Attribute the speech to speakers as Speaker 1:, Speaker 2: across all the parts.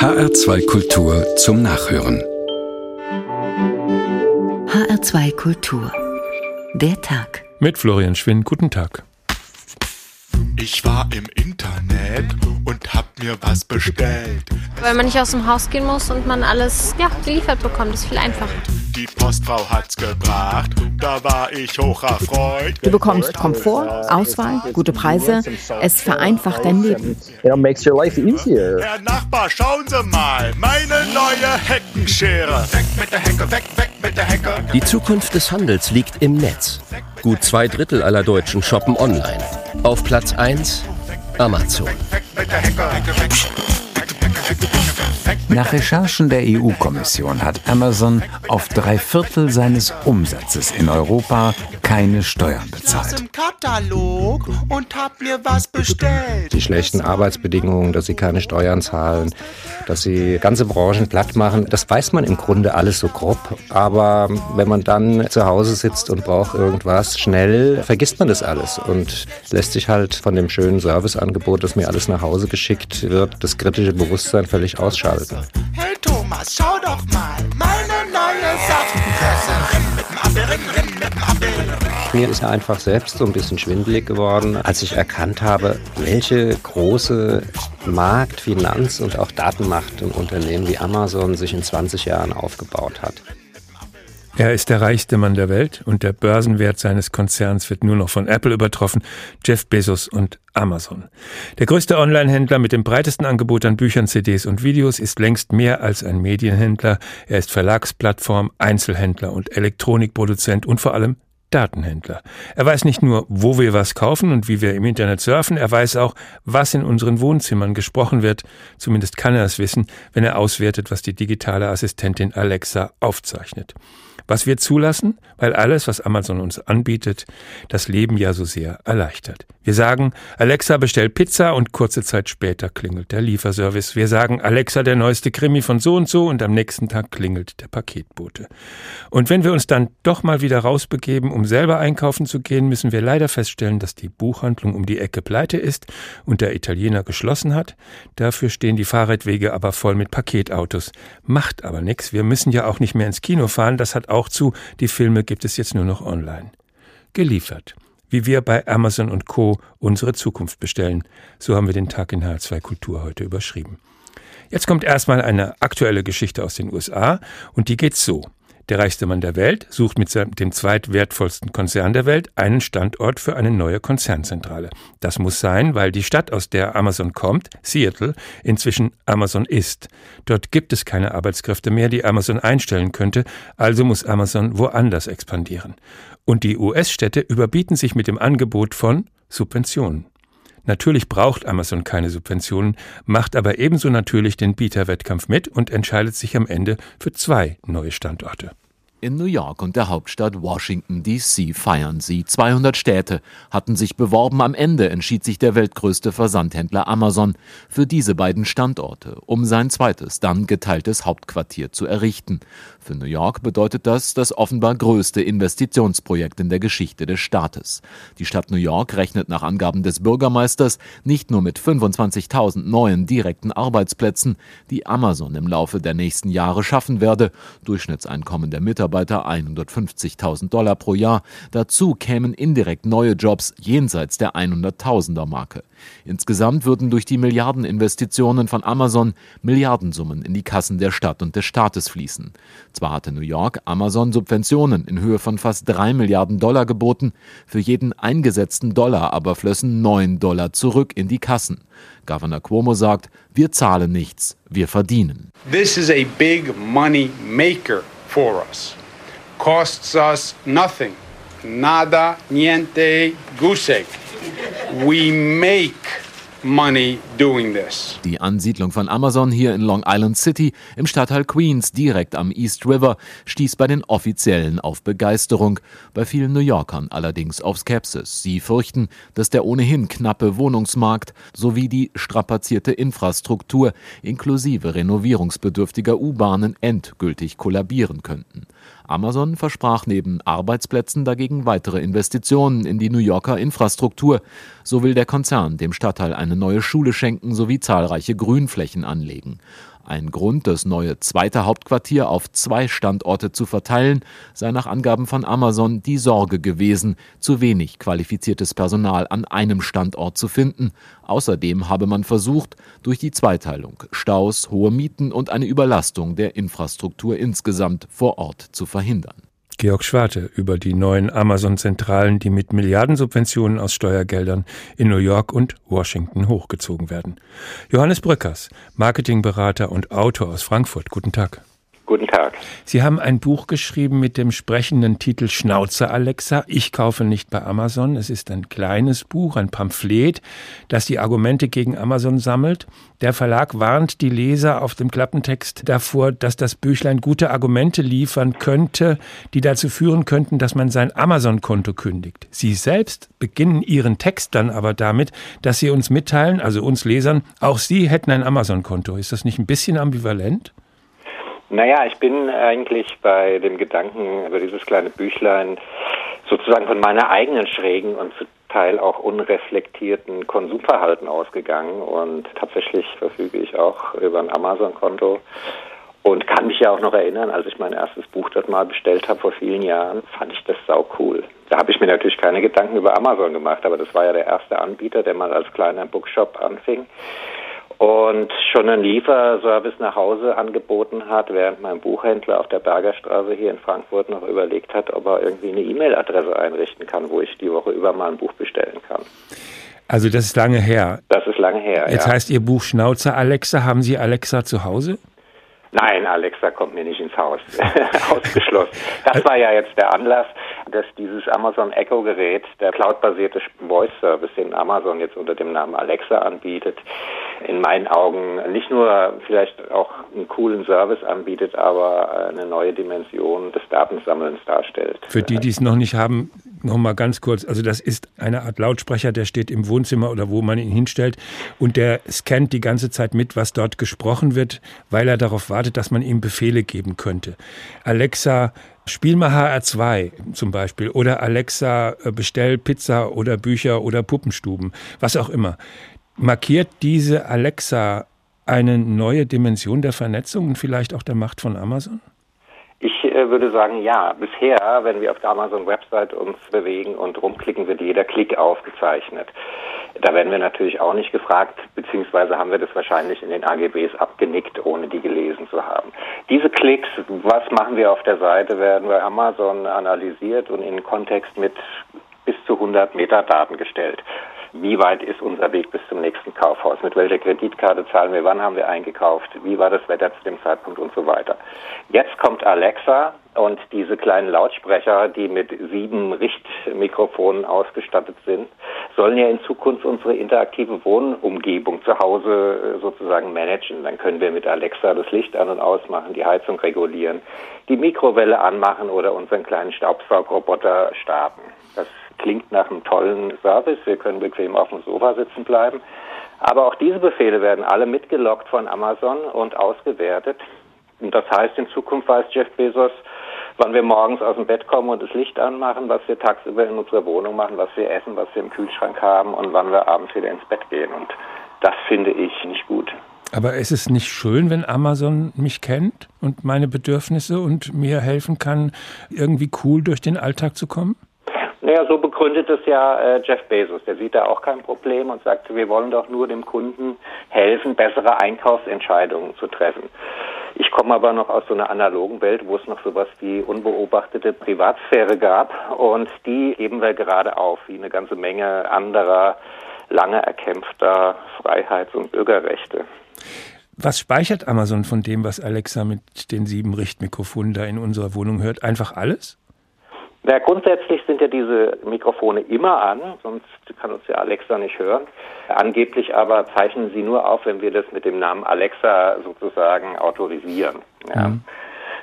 Speaker 1: HR2 Kultur zum Nachhören.
Speaker 2: HR2 Kultur. Der Tag.
Speaker 3: Mit Florian Schwinn, guten Tag.
Speaker 4: Ich war im Internet und hab mir was bestellt.
Speaker 5: Weil man nicht aus dem Haus gehen muss und man alles ja, geliefert bekommt. Das ist viel einfacher.
Speaker 4: Die Postfrau hat's gebracht, da war ich hoch erfreut.
Speaker 6: Du bekommst Komfort, Auswahl, gute Preise. Es vereinfacht dein Leben.
Speaker 7: It makes your life easier.
Speaker 4: Herr Nachbar, schauen Sie mal, meine neue Heckenschere. Weg mit der Hecke, weg, weg mit der Hecke.
Speaker 8: Die Zukunft des Handels liegt im Netz. Gut zwei Drittel aller Deutschen shoppen online. Auf Platz 1 Amazon.
Speaker 4: Weg mit der Hecke, Hecke, weg.
Speaker 9: Nach Recherchen der EU-Kommission hat Amazon auf drei Viertel seines Umsatzes in Europa keine Steuern bezahlt.
Speaker 4: im Katalog und hab mir was bestellt.
Speaker 10: die schlechten Arbeitsbedingungen, dass sie keine Steuern zahlen, dass sie ganze Branchen platt machen. Das weiß man im Grunde alles so grob. Aber wenn man dann zu Hause sitzt und braucht irgendwas schnell, vergisst man das alles und lässt sich halt von dem schönen Serviceangebot, das mir alles nach Hause geschickt wird, das kritische Bewusstsein völlig ausschalten.
Speaker 4: Hey Thomas, schau doch mal, meine neue Saftpresse. Rinn mit dem Appel, rinn mit dem Appel.
Speaker 10: Mir ist einfach selbst so ein bisschen schwindelig geworden, als ich erkannt habe, welche große Markt-, Finanz- und auch Datenmacht ein Unternehmen wie Amazon sich in 20 Jahren aufgebaut hat.
Speaker 3: Er ist der reichste Mann der Welt und der Börsenwert seines Konzerns wird nur noch von Apple übertroffen, Jeff Bezos und Amazon. Der größte Online-Händler mit dem breitesten Angebot an Büchern, CDs und Videos ist längst mehr als ein Medienhändler. Er ist Verlagsplattform, Einzelhändler und Elektronikproduzent und vor allem Datenhändler. Er weiß nicht nur, wo wir was kaufen und wie wir im Internet surfen, er weiß auch, was in unseren Wohnzimmern gesprochen wird. Zumindest kann er es wissen, wenn er auswertet, was die digitale Assistentin Alexa aufzeichnet. Was wir zulassen, weil alles, was Amazon uns anbietet, das Leben ja so sehr erleichtert. Wir sagen, Alexa bestellt Pizza und kurze Zeit später klingelt der Lieferservice. Wir sagen, Alexa der neueste Krimi von so und so und am nächsten Tag klingelt der Paketbote. Und wenn wir uns dann doch mal wieder rausbegeben, um selber einkaufen zu gehen, müssen wir leider feststellen, dass die Buchhandlung um die Ecke pleite ist und der Italiener geschlossen hat. Dafür stehen die Fahrradwege aber voll mit Paketautos. Macht aber nichts. Wir müssen ja auch nicht mehr ins Kino fahren. Das hat auch zu. Die Filme gibt es jetzt nur noch online. Geliefert. Wie wir bei Amazon und Co. unsere Zukunft bestellen. So haben wir den Tag in H2 Kultur heute überschrieben. Jetzt kommt erstmal eine aktuelle Geschichte aus den USA und die geht so. Der reichste Mann der Welt sucht mit dem zweitwertvollsten Konzern der Welt einen Standort für eine neue Konzernzentrale. Das muss sein, weil die Stadt, aus der Amazon kommt, Seattle, inzwischen Amazon ist. Dort gibt es keine Arbeitskräfte mehr, die Amazon einstellen könnte, also muss Amazon woanders expandieren. Und die US-Städte überbieten sich mit dem Angebot von Subventionen. Natürlich braucht Amazon keine Subventionen, macht aber ebenso natürlich den Bieterwettkampf mit und entscheidet sich am Ende für zwei neue Standorte.
Speaker 11: In New York und der Hauptstadt Washington, D.C. feiern sie. 200 Städte hatten sich beworben. Am Ende entschied sich der weltgrößte Versandhändler Amazon für diese beiden Standorte, um sein zweites, dann geteiltes Hauptquartier zu errichten. Für New York bedeutet das das offenbar größte Investitionsprojekt in der Geschichte des Staates. Die Stadt New York rechnet nach Angaben des Bürgermeisters nicht nur mit 25.000 neuen direkten Arbeitsplätzen, die Amazon im Laufe der nächsten Jahre schaffen werde. Durchschnittseinkommen der Mitarbeiter 150.000 Dollar pro Jahr. Dazu kämen indirekt neue Jobs jenseits der 100.000er Marke. Insgesamt würden durch die Milliardeninvestitionen von Amazon Milliardensummen in die Kassen der Stadt und des Staates fließen. Zwar hatte New York Amazon Subventionen in Höhe von fast 3 Milliarden Dollar geboten, für jeden eingesetzten Dollar aber flössen 9 Dollar zurück in die Kassen. Governor Cuomo sagt, wir zahlen nichts, wir verdienen.
Speaker 12: This is a big money maker for us. Costs us nothing. Nada, niente, goose egg. We make.
Speaker 11: Die Ansiedlung von Amazon hier in Long Island City im Stadtteil Queens direkt am East River stieß bei den Offiziellen auf Begeisterung, bei vielen New Yorkern allerdings auf Skepsis. Sie fürchten, dass der ohnehin knappe Wohnungsmarkt sowie die strapazierte Infrastruktur inklusive renovierungsbedürftiger U-Bahnen endgültig kollabieren könnten. Amazon versprach neben Arbeitsplätzen dagegen weitere Investitionen in die New Yorker Infrastruktur. So will der Konzern dem Stadtteil eine neue Schule schenken sowie zahlreiche Grünflächen anlegen. Ein Grund, das neue zweite Hauptquartier auf zwei Standorte zu verteilen, sei nach Angaben von Amazon die Sorge gewesen, zu wenig qualifiziertes Personal an einem Standort zu finden. Außerdem habe man versucht, durch die Zweiteilung Staus, hohe Mieten und eine Überlastung der Infrastruktur insgesamt vor Ort zu verhindern.
Speaker 3: Georg Schwarte über die neuen Amazon-Zentralen, die mit Milliardensubventionen aus Steuergeldern in New York und Washington hochgezogen werden. Johannes Brückers, Marketingberater und Autor aus Frankfurt. Guten Tag.
Speaker 13: Guten Tag.
Speaker 3: Sie haben ein Buch geschrieben mit dem sprechenden Titel Schnauze Alexa. Ich kaufe nicht bei Amazon. Es ist ein kleines Buch, ein Pamphlet, das die Argumente gegen Amazon sammelt. Der Verlag warnt die Leser auf dem Klappentext davor, dass das Büchlein gute Argumente liefern könnte, die dazu führen könnten, dass man sein Amazon-Konto kündigt. Sie selbst beginnen Ihren Text dann aber damit, dass Sie uns mitteilen, also uns Lesern, auch Sie hätten ein Amazon-Konto. Ist das nicht ein bisschen ambivalent?
Speaker 13: Naja, ich bin eigentlich bei dem Gedanken über dieses kleine Büchlein sozusagen von meiner eigenen schrägen und zu Teil auch unreflektierten Konsumverhalten ausgegangen und tatsächlich verfüge ich auch über ein Amazon-Konto und kann mich ja auch noch erinnern, als ich mein erstes Buch dort mal bestellt habe vor vielen Jahren, fand ich das sau cool. Da habe ich mir natürlich keine Gedanken über Amazon gemacht, aber das war ja der erste Anbieter, der mal als kleiner Bookshop anfing und schon einen Lieferservice nach Hause angeboten hat, während mein Buchhändler auf der Bergerstraße hier in Frankfurt noch überlegt hat, ob er irgendwie eine E-Mail-Adresse einrichten kann, wo ich die Woche über mal ein Buch bestellen kann.
Speaker 3: Also das ist lange her.
Speaker 13: Das ist lange her.
Speaker 3: Jetzt
Speaker 13: ja.
Speaker 3: heißt Ihr Buch Schnauzer Alexa. Haben Sie Alexa zu Hause?
Speaker 13: Nein, Alexa kommt mir nicht ins Haus. Ausgeschlossen. Das war ja jetzt der Anlass, dass dieses Amazon Echo Gerät, der cloudbasierte Voice Service, den Amazon jetzt unter dem Namen Alexa anbietet, in meinen Augen nicht nur vielleicht auch einen coolen Service anbietet, aber eine neue Dimension des Datensammelns darstellt.
Speaker 3: Für die, die es noch nicht haben, noch mal ganz kurz. Also das ist eine Art Lautsprecher, der steht im Wohnzimmer oder wo man ihn hinstellt und der scannt die ganze Zeit mit, was dort gesprochen wird, weil er darauf wartet, dass man ihm Befehle geben könnte. Alexa, spiel mal HR2 zum Beispiel oder Alexa, äh, bestell Pizza oder Bücher oder Puppenstuben, was auch immer. Markiert diese Alexa eine neue Dimension der Vernetzung und vielleicht auch der Macht von Amazon?
Speaker 13: Ich äh, würde sagen, ja. Bisher, wenn wir auf der Amazon-Website uns bewegen und rumklicken, wird jeder Klick aufgezeichnet. Da werden wir natürlich auch nicht gefragt, beziehungsweise haben wir das wahrscheinlich in den AGBs abgenickt, ohne die gelesen zu haben. Diese Klicks, was machen wir auf der Seite, werden bei Amazon analysiert und in Kontext mit bis zu 100 Metadaten gestellt wie weit ist unser Weg bis zum nächsten Kaufhaus, mit welcher Kreditkarte zahlen wir, wann haben wir eingekauft, wie war das Wetter zu dem Zeitpunkt und so weiter. Jetzt kommt Alexa und diese kleinen Lautsprecher, die mit sieben Richtmikrofonen ausgestattet sind, sollen ja in Zukunft unsere interaktive Wohnumgebung zu Hause äh, sozusagen managen. Dann können wir mit Alexa das Licht an und ausmachen, die Heizung regulieren, die Mikrowelle anmachen oder unseren kleinen Staubsaugroboter starten. Das klingt nach einem tollen Service. Wir können bequem auf dem Sofa sitzen bleiben. Aber auch diese Befehle werden alle mitgelockt von Amazon und ausgewertet. Und das heißt, in Zukunft weiß Jeff Bezos, wann wir morgens aus dem Bett kommen und das Licht anmachen, was wir tagsüber in unserer Wohnung machen, was wir essen, was wir im Kühlschrank haben und wann wir abends wieder ins Bett gehen. Und das finde ich nicht gut.
Speaker 3: Aber ist es nicht schön, wenn Amazon mich kennt und meine Bedürfnisse und mir helfen kann, irgendwie cool durch den Alltag zu kommen?
Speaker 13: Naja, so begründet es ja äh, Jeff Bezos. Der sieht da auch kein Problem und sagt, wir wollen doch nur dem Kunden helfen, bessere Einkaufsentscheidungen zu treffen. Ich komme aber noch aus so einer analogen Welt, wo es noch sowas wie unbeobachtete Privatsphäre gab und die geben wir gerade auf, wie eine ganze Menge anderer lange erkämpfter Freiheits- und Bürgerrechte.
Speaker 3: Was speichert Amazon von dem, was Alexa mit den sieben Richtmikrofonen da in unserer Wohnung hört? Einfach alles?
Speaker 13: Ja, grundsätzlich sind ja diese Mikrofone immer an, sonst kann uns ja Alexa nicht hören. Angeblich aber zeichnen sie nur auf, wenn wir das mit dem Namen Alexa sozusagen autorisieren. Ja. Mhm.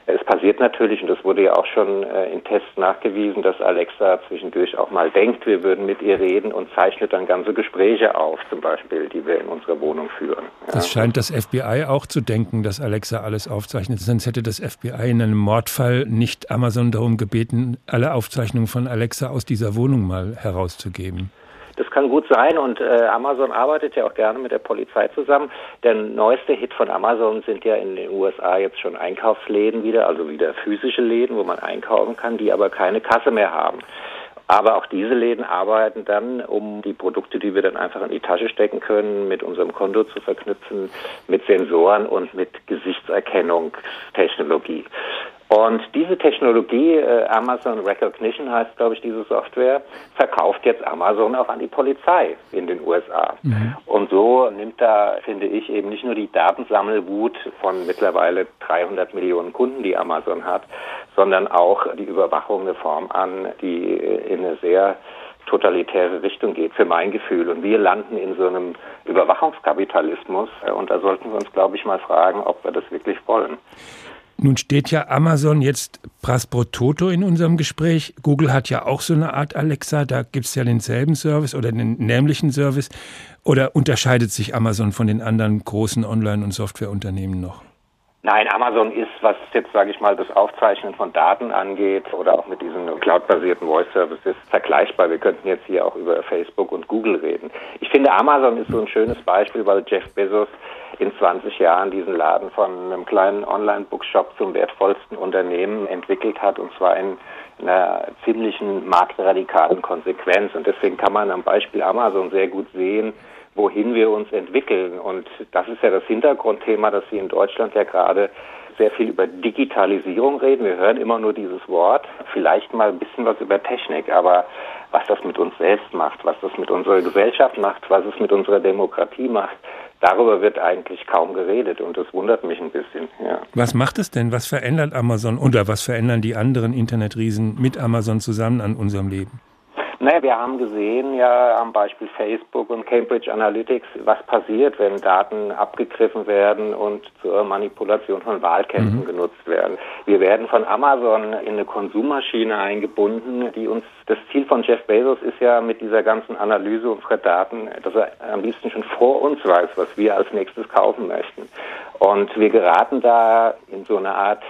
Speaker 13: Es passiert natürlich, und das wurde ja auch schon äh, in Tests nachgewiesen, dass Alexa zwischendurch auch mal denkt, wir würden mit ihr reden und zeichnet dann ganze Gespräche auf, zum Beispiel, die wir in unserer Wohnung führen.
Speaker 3: Das scheint das FBI auch zu denken, dass Alexa alles aufzeichnet. Sonst hätte das FBI in einem Mordfall nicht Amazon darum gebeten, alle Aufzeichnungen von Alexa aus dieser Wohnung mal herauszugeben.
Speaker 13: Das kann gut sein und äh, Amazon arbeitet ja auch gerne mit der Polizei zusammen. Der neueste Hit von Amazon sind ja in den USA jetzt schon Einkaufsläden wieder, also wieder physische Läden, wo man einkaufen kann, die aber keine Kasse mehr haben. Aber auch diese Läden arbeiten dann, um die Produkte, die wir dann einfach in die Tasche stecken können, mit unserem Konto zu verknüpfen, mit Sensoren und mit Gesichtserkennungstechnologie. Und diese Technologie, äh, Amazon Recognition heißt, glaube ich, diese Software, verkauft jetzt Amazon auch an die Polizei in den USA. Mhm. Und so nimmt da, finde ich, eben nicht nur die Datensammelwut von mittlerweile 300 Millionen Kunden, die Amazon hat, sondern auch die Überwachung eine Form an, die in eine sehr totalitäre Richtung geht, für mein Gefühl. Und wir landen in so einem Überwachungskapitalismus. Und da sollten wir uns, glaube ich, mal fragen, ob wir das wirklich wollen.
Speaker 3: Nun steht ja Amazon jetzt pro toto in unserem Gespräch. Google hat ja auch so eine Art Alexa, da gibt es ja denselben Service oder den nämlichen Service. Oder unterscheidet sich Amazon von den anderen großen Online- und Softwareunternehmen noch?
Speaker 13: Nein, Amazon ist, was jetzt, sage ich mal, das Aufzeichnen von Daten angeht oder auch mit diesen cloud-basierten Voice-Services vergleichbar. Wir könnten jetzt hier auch über Facebook und Google reden. Ich finde, Amazon ist so ein schönes Beispiel, weil Jeff Bezos in 20 Jahren diesen Laden von einem kleinen Online-Bookshop zum wertvollsten Unternehmen entwickelt hat und zwar in einer ziemlichen marktradikalen Konsequenz. Und deswegen kann man am Beispiel Amazon sehr gut sehen, wohin wir uns entwickeln. Und das ist ja das Hintergrundthema, dass Sie in Deutschland ja gerade sehr viel über Digitalisierung reden. Wir hören immer nur dieses Wort, vielleicht mal ein bisschen was über Technik, aber was das mit uns selbst macht, was das mit unserer Gesellschaft macht, was es mit unserer Demokratie macht, darüber wird eigentlich kaum geredet und das wundert mich ein bisschen. Ja.
Speaker 3: Was macht es denn? Was verändert Amazon oder was verändern die anderen Internetriesen mit Amazon zusammen an unserem Leben?
Speaker 13: Naja, wir haben gesehen ja am Beispiel Facebook und Cambridge Analytics, was passiert, wenn Daten abgegriffen werden und zur Manipulation von Wahlkämpfen mhm. genutzt werden. Wir werden von Amazon in eine Konsummaschine eingebunden, die uns, das Ziel von Jeff Bezos ist ja mit dieser ganzen Analyse unserer Daten, dass er am liebsten schon vor uns weiß, was wir als nächstes kaufen möchten. Und wir geraten da in so eine Art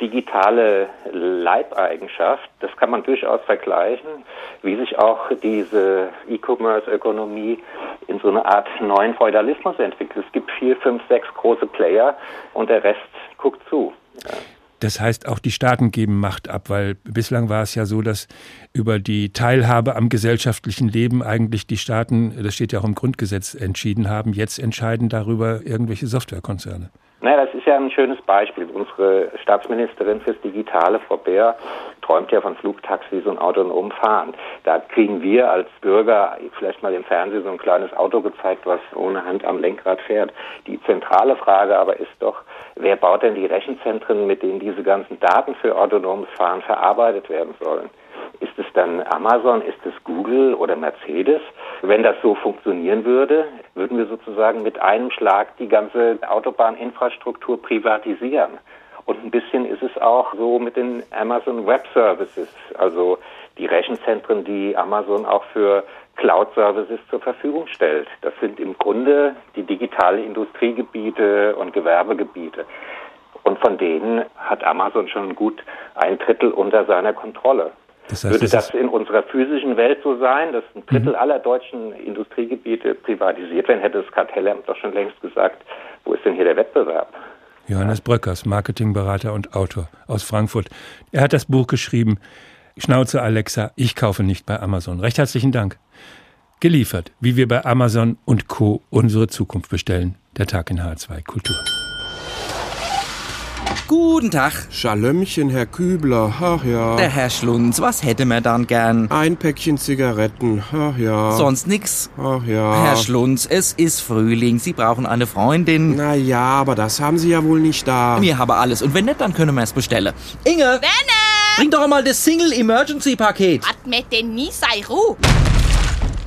Speaker 13: digitale Leibeigenschaft, das kann man durchaus vergleichen, wie sich auch diese E-Commerce-Ökonomie in so eine Art neuen Feudalismus entwickelt. Es gibt vier, fünf, sechs große Player und der Rest guckt zu. Ja.
Speaker 3: Das heißt, auch die Staaten geben Macht ab, weil bislang war es ja so, dass über die Teilhabe am gesellschaftlichen Leben eigentlich die Staaten, das steht ja auch im Grundgesetz, entschieden haben. Jetzt entscheiden darüber irgendwelche Softwarekonzerne.
Speaker 13: Naja, das ist ja ein schönes Beispiel. Unsere Staatsministerin fürs Digitale, Frau Beer, träumt ja von Flugtaxis und autonomem Fahren. Da kriegen wir als Bürger vielleicht mal im Fernsehen so ein kleines Auto gezeigt, was ohne Hand am Lenkrad fährt. Die zentrale Frage aber ist doch, wer baut denn die Rechenzentren, mit denen diese ganzen Daten für autonomes Fahren verarbeitet werden sollen? Ist es dann Amazon, ist es Google oder Mercedes? Wenn das so funktionieren würde, würden wir sozusagen mit einem Schlag die ganze Autobahninfrastruktur privatisieren. Und ein bisschen ist es auch so mit den Amazon Web Services, also die Rechenzentren, die Amazon auch für Cloud Services zur Verfügung stellt. Das sind im Grunde die digitale Industriegebiete und Gewerbegebiete. Und von denen hat Amazon schon gut ein Drittel unter seiner Kontrolle. Das heißt, Würde das in unserer physischen Welt so sein, dass ein Drittel mhm. aller deutschen Industriegebiete privatisiert werden, hätte das Kartellamt doch schon längst gesagt, wo ist denn hier der Wettbewerb?
Speaker 3: Johannes Bröckers, Marketingberater und Autor aus Frankfurt. Er hat das Buch geschrieben, Schnauze Alexa, ich kaufe nicht bei Amazon. Recht herzlichen Dank. Geliefert, wie wir bei Amazon und Co. unsere Zukunft bestellen. Der Tag in H2 Kultur.
Speaker 14: Guten Tag.
Speaker 15: Schalömmchen, Herr Kübler. Ach ja.
Speaker 14: Der Herr Schlunz, was hätte man dann gern?
Speaker 15: Ein Päckchen Zigaretten. Ach ja.
Speaker 14: Sonst nix?
Speaker 15: Ach ja.
Speaker 14: Herr Schlunz, es ist Frühling. Sie brauchen eine Freundin.
Speaker 15: Na ja, aber das haben Sie ja wohl nicht da.
Speaker 14: Wir haben alles. Und wenn nicht, dann können wir es bestellen. Inge!
Speaker 16: Werner!
Speaker 14: Bring doch mal das Single Emergency Paket.
Speaker 16: Hat mir denn nie sei Ruhe?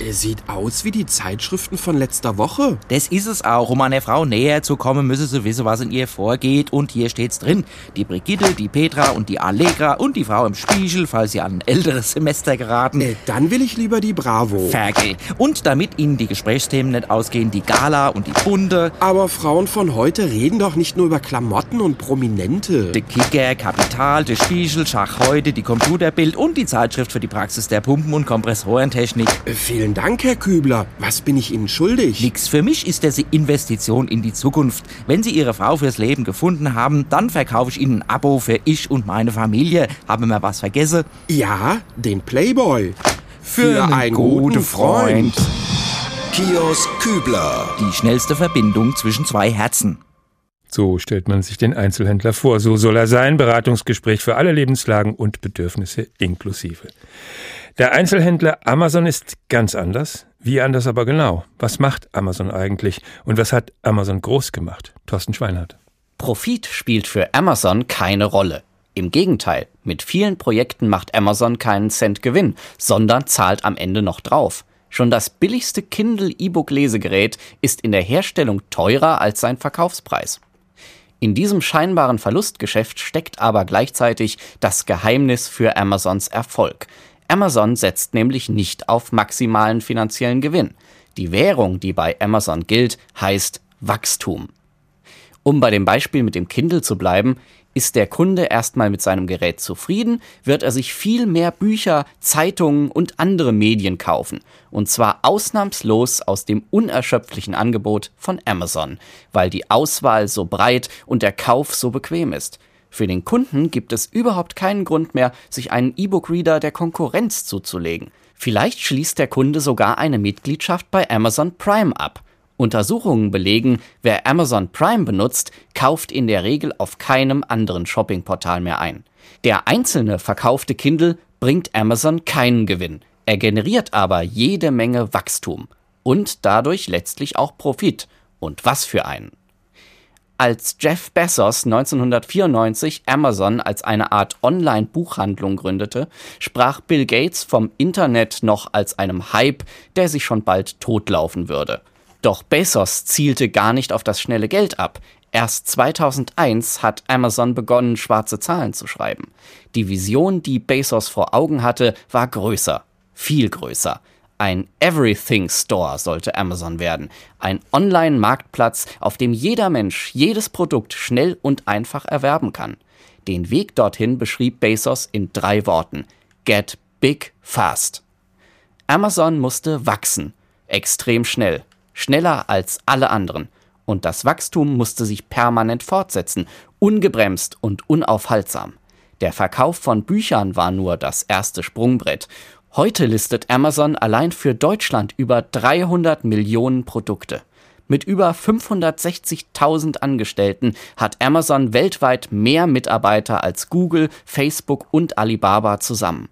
Speaker 15: Er sieht aus wie die Zeitschriften von letzter Woche.
Speaker 14: Das ist es auch. Um einer Frau näher zu kommen, müsse sie wissen, was in ihr vorgeht. Und hier steht's drin. Die Brigitte, die Petra und die Allegra und die Frau im Spiegel, falls sie an ein älteres Semester geraten.
Speaker 15: Äh, dann will ich lieber die Bravo.
Speaker 14: Ferkel. Und damit Ihnen die Gesprächsthemen nicht ausgehen, die Gala und die Bunte.
Speaker 15: Aber Frauen von heute reden doch nicht nur über Klamotten und Prominente.
Speaker 14: Der Kicker, Kapital, der Spiegel, Schach heute, die Computerbild und die Zeitschrift für die Praxis der Pumpen- und Kompressorentechnik.
Speaker 15: Äh, Vielen Dank, Herr Kübler. Was bin ich Ihnen schuldig?
Speaker 14: Nix. Für mich ist das eine Investition in die Zukunft. Wenn Sie Ihre Frau fürs Leben gefunden haben, dann verkaufe ich Ihnen ein Abo für ich und meine Familie. Haben wir was vergessen?
Speaker 15: Ja, den Playboy.
Speaker 14: Für, einen guten Freund.
Speaker 17: Kiosk Kübler.
Speaker 14: Die schnellste Verbindung zwischen zwei Herzen.
Speaker 3: So stellt man sich den Einzelhändler vor. So soll er sein. Beratungsgespräch für alle Lebenslagen und Bedürfnisse inklusive. Der Einzelhändler Amazon ist ganz anders. Wie anders aber genau? Was macht Amazon eigentlich? Und was hat Amazon groß gemacht? Thorsten Schweinhardt.
Speaker 18: Profit spielt für Amazon keine Rolle. Im Gegenteil, mit vielen Projekten macht Amazon keinen Cent Gewinn, sondern zahlt am Ende noch drauf. Schon das billigste Kindle E-Book Lesegerät ist in der Herstellung teurer als sein Verkaufspreis. In diesem scheinbaren Verlustgeschäft steckt aber gleichzeitig das Geheimnis für Amazons Erfolg. Amazon setzt nämlich nicht auf maximalen finanziellen Gewinn. Die Währung, die bei Amazon gilt, heißt Wachstum. Um bei dem Beispiel mit dem Kindle zu bleiben, ist der Kunde erstmal mit seinem Gerät zufrieden, wird er sich viel mehr Bücher, Zeitungen und andere Medien kaufen. Und zwar ausnahmslos aus dem unerschöpflichen Angebot von Amazon, weil die Auswahl so breit und der Kauf so bequem ist. Für den Kunden gibt es überhaupt keinen Grund mehr, sich einen E-Book-Reader der Konkurrenz zuzulegen. Vielleicht schließt der Kunde sogar eine Mitgliedschaft bei Amazon Prime ab. Untersuchungen belegen, wer Amazon Prime benutzt, kauft in der Regel auf keinem anderen Shoppingportal mehr ein. Der einzelne verkaufte Kindle bringt Amazon keinen Gewinn. Er generiert aber jede Menge Wachstum und dadurch letztlich auch Profit. Und was für einen. Als Jeff Bezos 1994 Amazon als eine Art Online-Buchhandlung gründete, sprach Bill Gates vom Internet noch als einem Hype, der sich schon bald totlaufen würde. Doch Bezos zielte gar nicht auf das schnelle Geld ab. Erst 2001 hat Amazon begonnen, schwarze Zahlen zu schreiben. Die Vision, die Bezos vor Augen hatte, war größer, viel größer. Ein Everything Store sollte Amazon werden. Ein Online-Marktplatz, auf dem jeder Mensch jedes Produkt schnell und einfach erwerben kann. Den Weg dorthin beschrieb Bezos in drei Worten. Get big fast. Amazon musste wachsen. Extrem schnell. Schneller als alle anderen. Und das Wachstum musste sich permanent fortsetzen. Ungebremst und unaufhaltsam. Der Verkauf von Büchern war nur das erste Sprungbrett. Heute listet Amazon allein für Deutschland über 300 Millionen Produkte. Mit über 560.000 Angestellten hat Amazon weltweit mehr Mitarbeiter als Google, Facebook und Alibaba zusammen.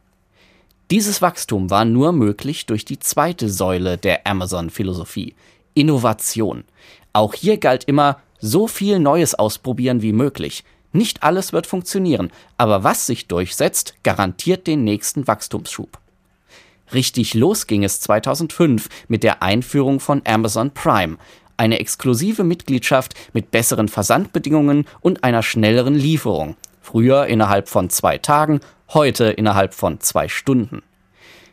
Speaker 18: Dieses Wachstum war nur möglich durch die zweite Säule der Amazon-Philosophie, Innovation. Auch hier galt immer, so viel Neues ausprobieren wie möglich. Nicht alles wird funktionieren, aber was sich durchsetzt, garantiert den nächsten Wachstumsschub. Richtig los ging es 2005 mit der Einführung von Amazon Prime, eine exklusive Mitgliedschaft mit besseren Versandbedingungen und einer schnelleren Lieferung. Früher innerhalb von zwei Tagen, heute innerhalb von zwei Stunden.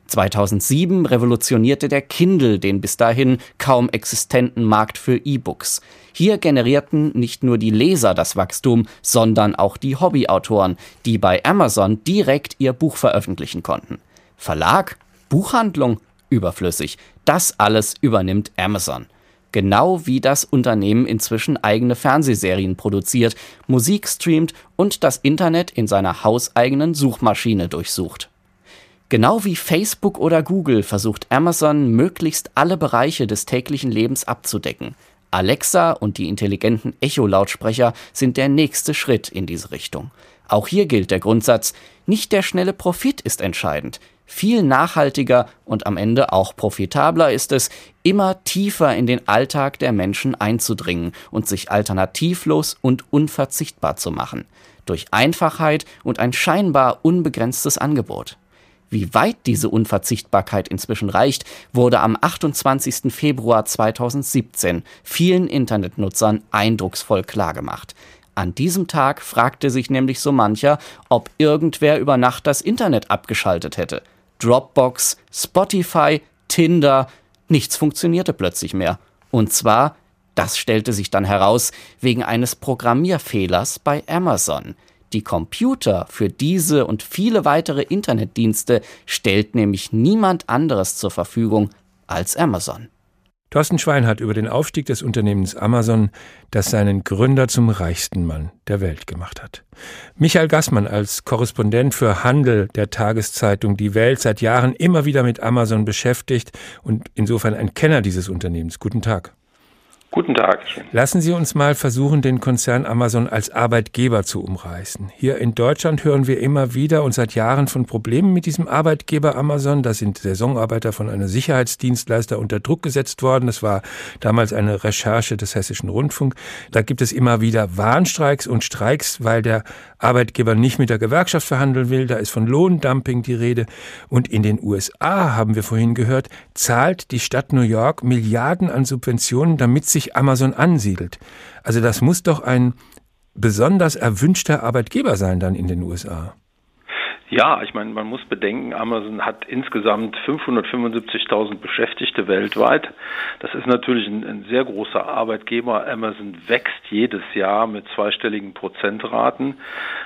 Speaker 18: 2007 revolutionierte der Kindle den bis dahin kaum existenten Markt für E-Books. Hier generierten nicht nur die Leser das Wachstum, sondern auch die Hobbyautoren, die bei Amazon direkt ihr Buch veröffentlichen konnten. Verlag Buchhandlung überflüssig. Das alles übernimmt Amazon. Genau wie das Unternehmen inzwischen eigene Fernsehserien produziert, Musik streamt und das Internet in seiner hauseigenen Suchmaschine durchsucht. Genau wie Facebook oder Google versucht Amazon möglichst alle Bereiche des täglichen Lebens abzudecken. Alexa und die intelligenten Echo-Lautsprecher sind der nächste Schritt in diese Richtung. Auch hier gilt der Grundsatz, nicht der schnelle Profit ist entscheidend, viel nachhaltiger und am Ende auch profitabler ist es, immer tiefer in den Alltag der Menschen einzudringen und sich alternativlos und unverzichtbar zu machen. Durch Einfachheit und ein scheinbar unbegrenztes Angebot. Wie weit diese Unverzichtbarkeit inzwischen reicht, wurde am 28. Februar 2017 vielen Internetnutzern eindrucksvoll klargemacht. An diesem Tag fragte sich nämlich so mancher, ob irgendwer über Nacht das Internet abgeschaltet hätte. Dropbox, Spotify, Tinder, nichts funktionierte plötzlich mehr. Und zwar, das stellte sich dann heraus, wegen eines Programmierfehlers bei Amazon. Die Computer für diese und viele weitere Internetdienste stellt nämlich niemand anderes zur Verfügung als Amazon.
Speaker 3: Thorsten Schwein hat über den Aufstieg des Unternehmens Amazon, das seinen Gründer zum reichsten Mann der Welt gemacht hat. Michael Gassmann als Korrespondent für Handel der Tageszeitung Die Welt seit Jahren immer wieder mit Amazon beschäftigt und insofern ein Kenner dieses Unternehmens. Guten Tag.
Speaker 19: Guten Tag.
Speaker 3: Lassen Sie uns mal versuchen, den Konzern Amazon als Arbeitgeber zu umreißen. Hier in Deutschland hören wir immer wieder und seit Jahren von Problemen mit diesem Arbeitgeber Amazon. Da sind Saisonarbeiter von einem Sicherheitsdienstleister unter Druck gesetzt worden. Das war damals eine Recherche des Hessischen Rundfunk. Da gibt es immer wieder Warnstreiks und Streiks, weil der Arbeitgeber nicht mit der Gewerkschaft verhandeln will. Da ist von Lohndumping die Rede. Und in den USA, haben wir vorhin gehört, zahlt die Stadt New York Milliarden an Subventionen, damit sich Amazon ansiedelt. Also das muss doch ein besonders erwünschter Arbeitgeber sein dann in den USA.
Speaker 19: Ja, ich meine, man muss bedenken, Amazon hat insgesamt 575.000 Beschäftigte weltweit. Das ist natürlich ein, ein, sehr großer Arbeitgeber. Amazon wächst jedes Jahr mit zweistelligen Prozentraten,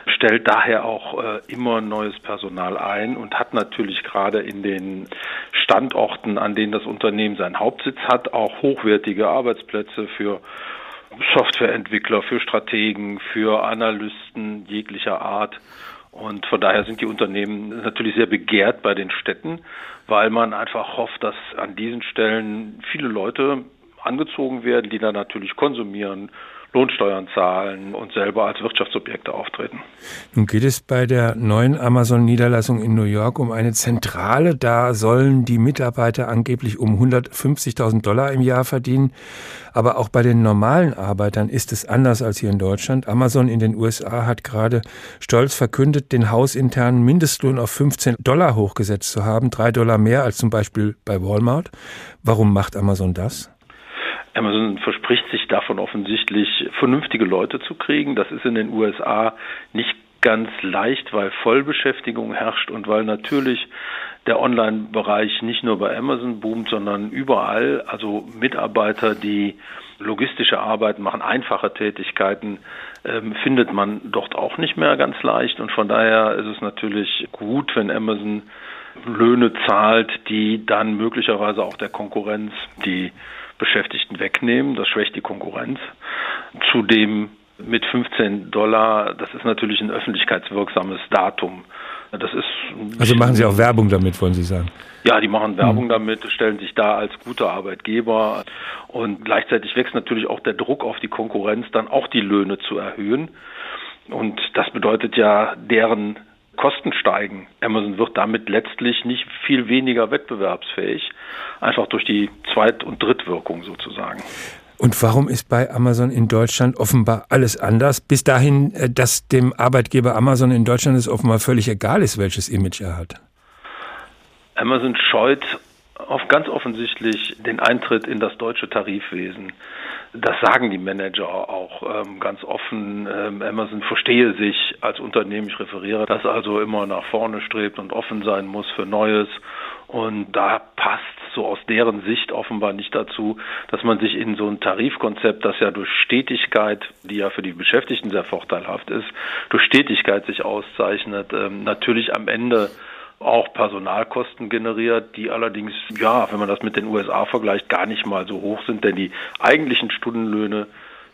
Speaker 19: stellt daher auch äh, immer neues Personal ein und hat natürlich gerade in den Standorten, an denen das Unternehmen seinen Hauptsitz hat, auch hochwertige Arbeitsplätze für Softwareentwickler, für Strategen, für Analysten jeglicher Art. Und von daher sind die Unternehmen natürlich sehr begehrt bei den Städten, weil man einfach hofft, dass an diesen Stellen viele Leute angezogen werden, die dann natürlich konsumieren, Lohnsteuern zahlen und selber als Wirtschaftsobjekte auftreten.
Speaker 3: Nun geht es bei der neuen Amazon-Niederlassung in New York um eine Zentrale. Da sollen die Mitarbeiter angeblich um 150.000 Dollar im Jahr verdienen. Aber auch bei den normalen Arbeitern ist es anders als hier in Deutschland. Amazon in den USA hat gerade stolz verkündet, den hausinternen Mindestlohn auf 15 Dollar hochgesetzt zu haben. Drei Dollar mehr als zum Beispiel bei Walmart. Warum macht Amazon das?
Speaker 19: Amazon verspricht sich davon offensichtlich, vernünftige Leute zu kriegen. Das ist in den USA nicht ganz leicht, weil Vollbeschäftigung herrscht und weil natürlich der Online-Bereich nicht nur bei Amazon boomt, sondern überall. Also Mitarbeiter, die logistische Arbeit machen, einfache Tätigkeiten, ähm, findet man dort auch nicht mehr ganz leicht. Und von daher ist es natürlich gut, wenn Amazon Löhne zahlt, die dann möglicherweise auch der Konkurrenz, die Beschäftigten wegnehmen. Das schwächt die Konkurrenz. Zudem mit 15 Dollar, das ist natürlich ein öffentlichkeitswirksames Datum. Das ist
Speaker 3: also machen Sie auch Werbung damit, wollen Sie sagen?
Speaker 19: Ja, die machen Werbung mhm. damit, stellen sich da als guter Arbeitgeber und gleichzeitig wächst natürlich auch der Druck auf die Konkurrenz, dann auch die Löhne zu erhöhen. Und das bedeutet ja deren Kosten steigen. Amazon wird damit letztlich nicht viel weniger wettbewerbsfähig, einfach durch die Zweit- und Drittwirkung sozusagen.
Speaker 3: Und warum ist bei Amazon in Deutschland offenbar alles anders? Bis dahin, äh, dass dem Arbeitgeber Amazon in Deutschland es offenbar völlig egal ist, welches Image er hat.
Speaker 19: Amazon scheut auf ganz offensichtlich den Eintritt in das deutsche Tarifwesen. Das sagen die Manager auch ähm, ganz offen. Ähm, Amazon verstehe sich als Unternehmen, ich referiere, das also immer nach vorne strebt und offen sein muss für Neues. Und da passt so aus deren Sicht offenbar nicht dazu, dass man sich in so ein Tarifkonzept, das ja durch Stetigkeit, die ja für die Beschäftigten sehr vorteilhaft ist, durch Stetigkeit sich auszeichnet, ähm, natürlich am Ende auch Personalkosten generiert, die allerdings, ja, wenn man das mit den USA vergleicht, gar nicht mal so hoch sind, denn die eigentlichen Stundenlöhne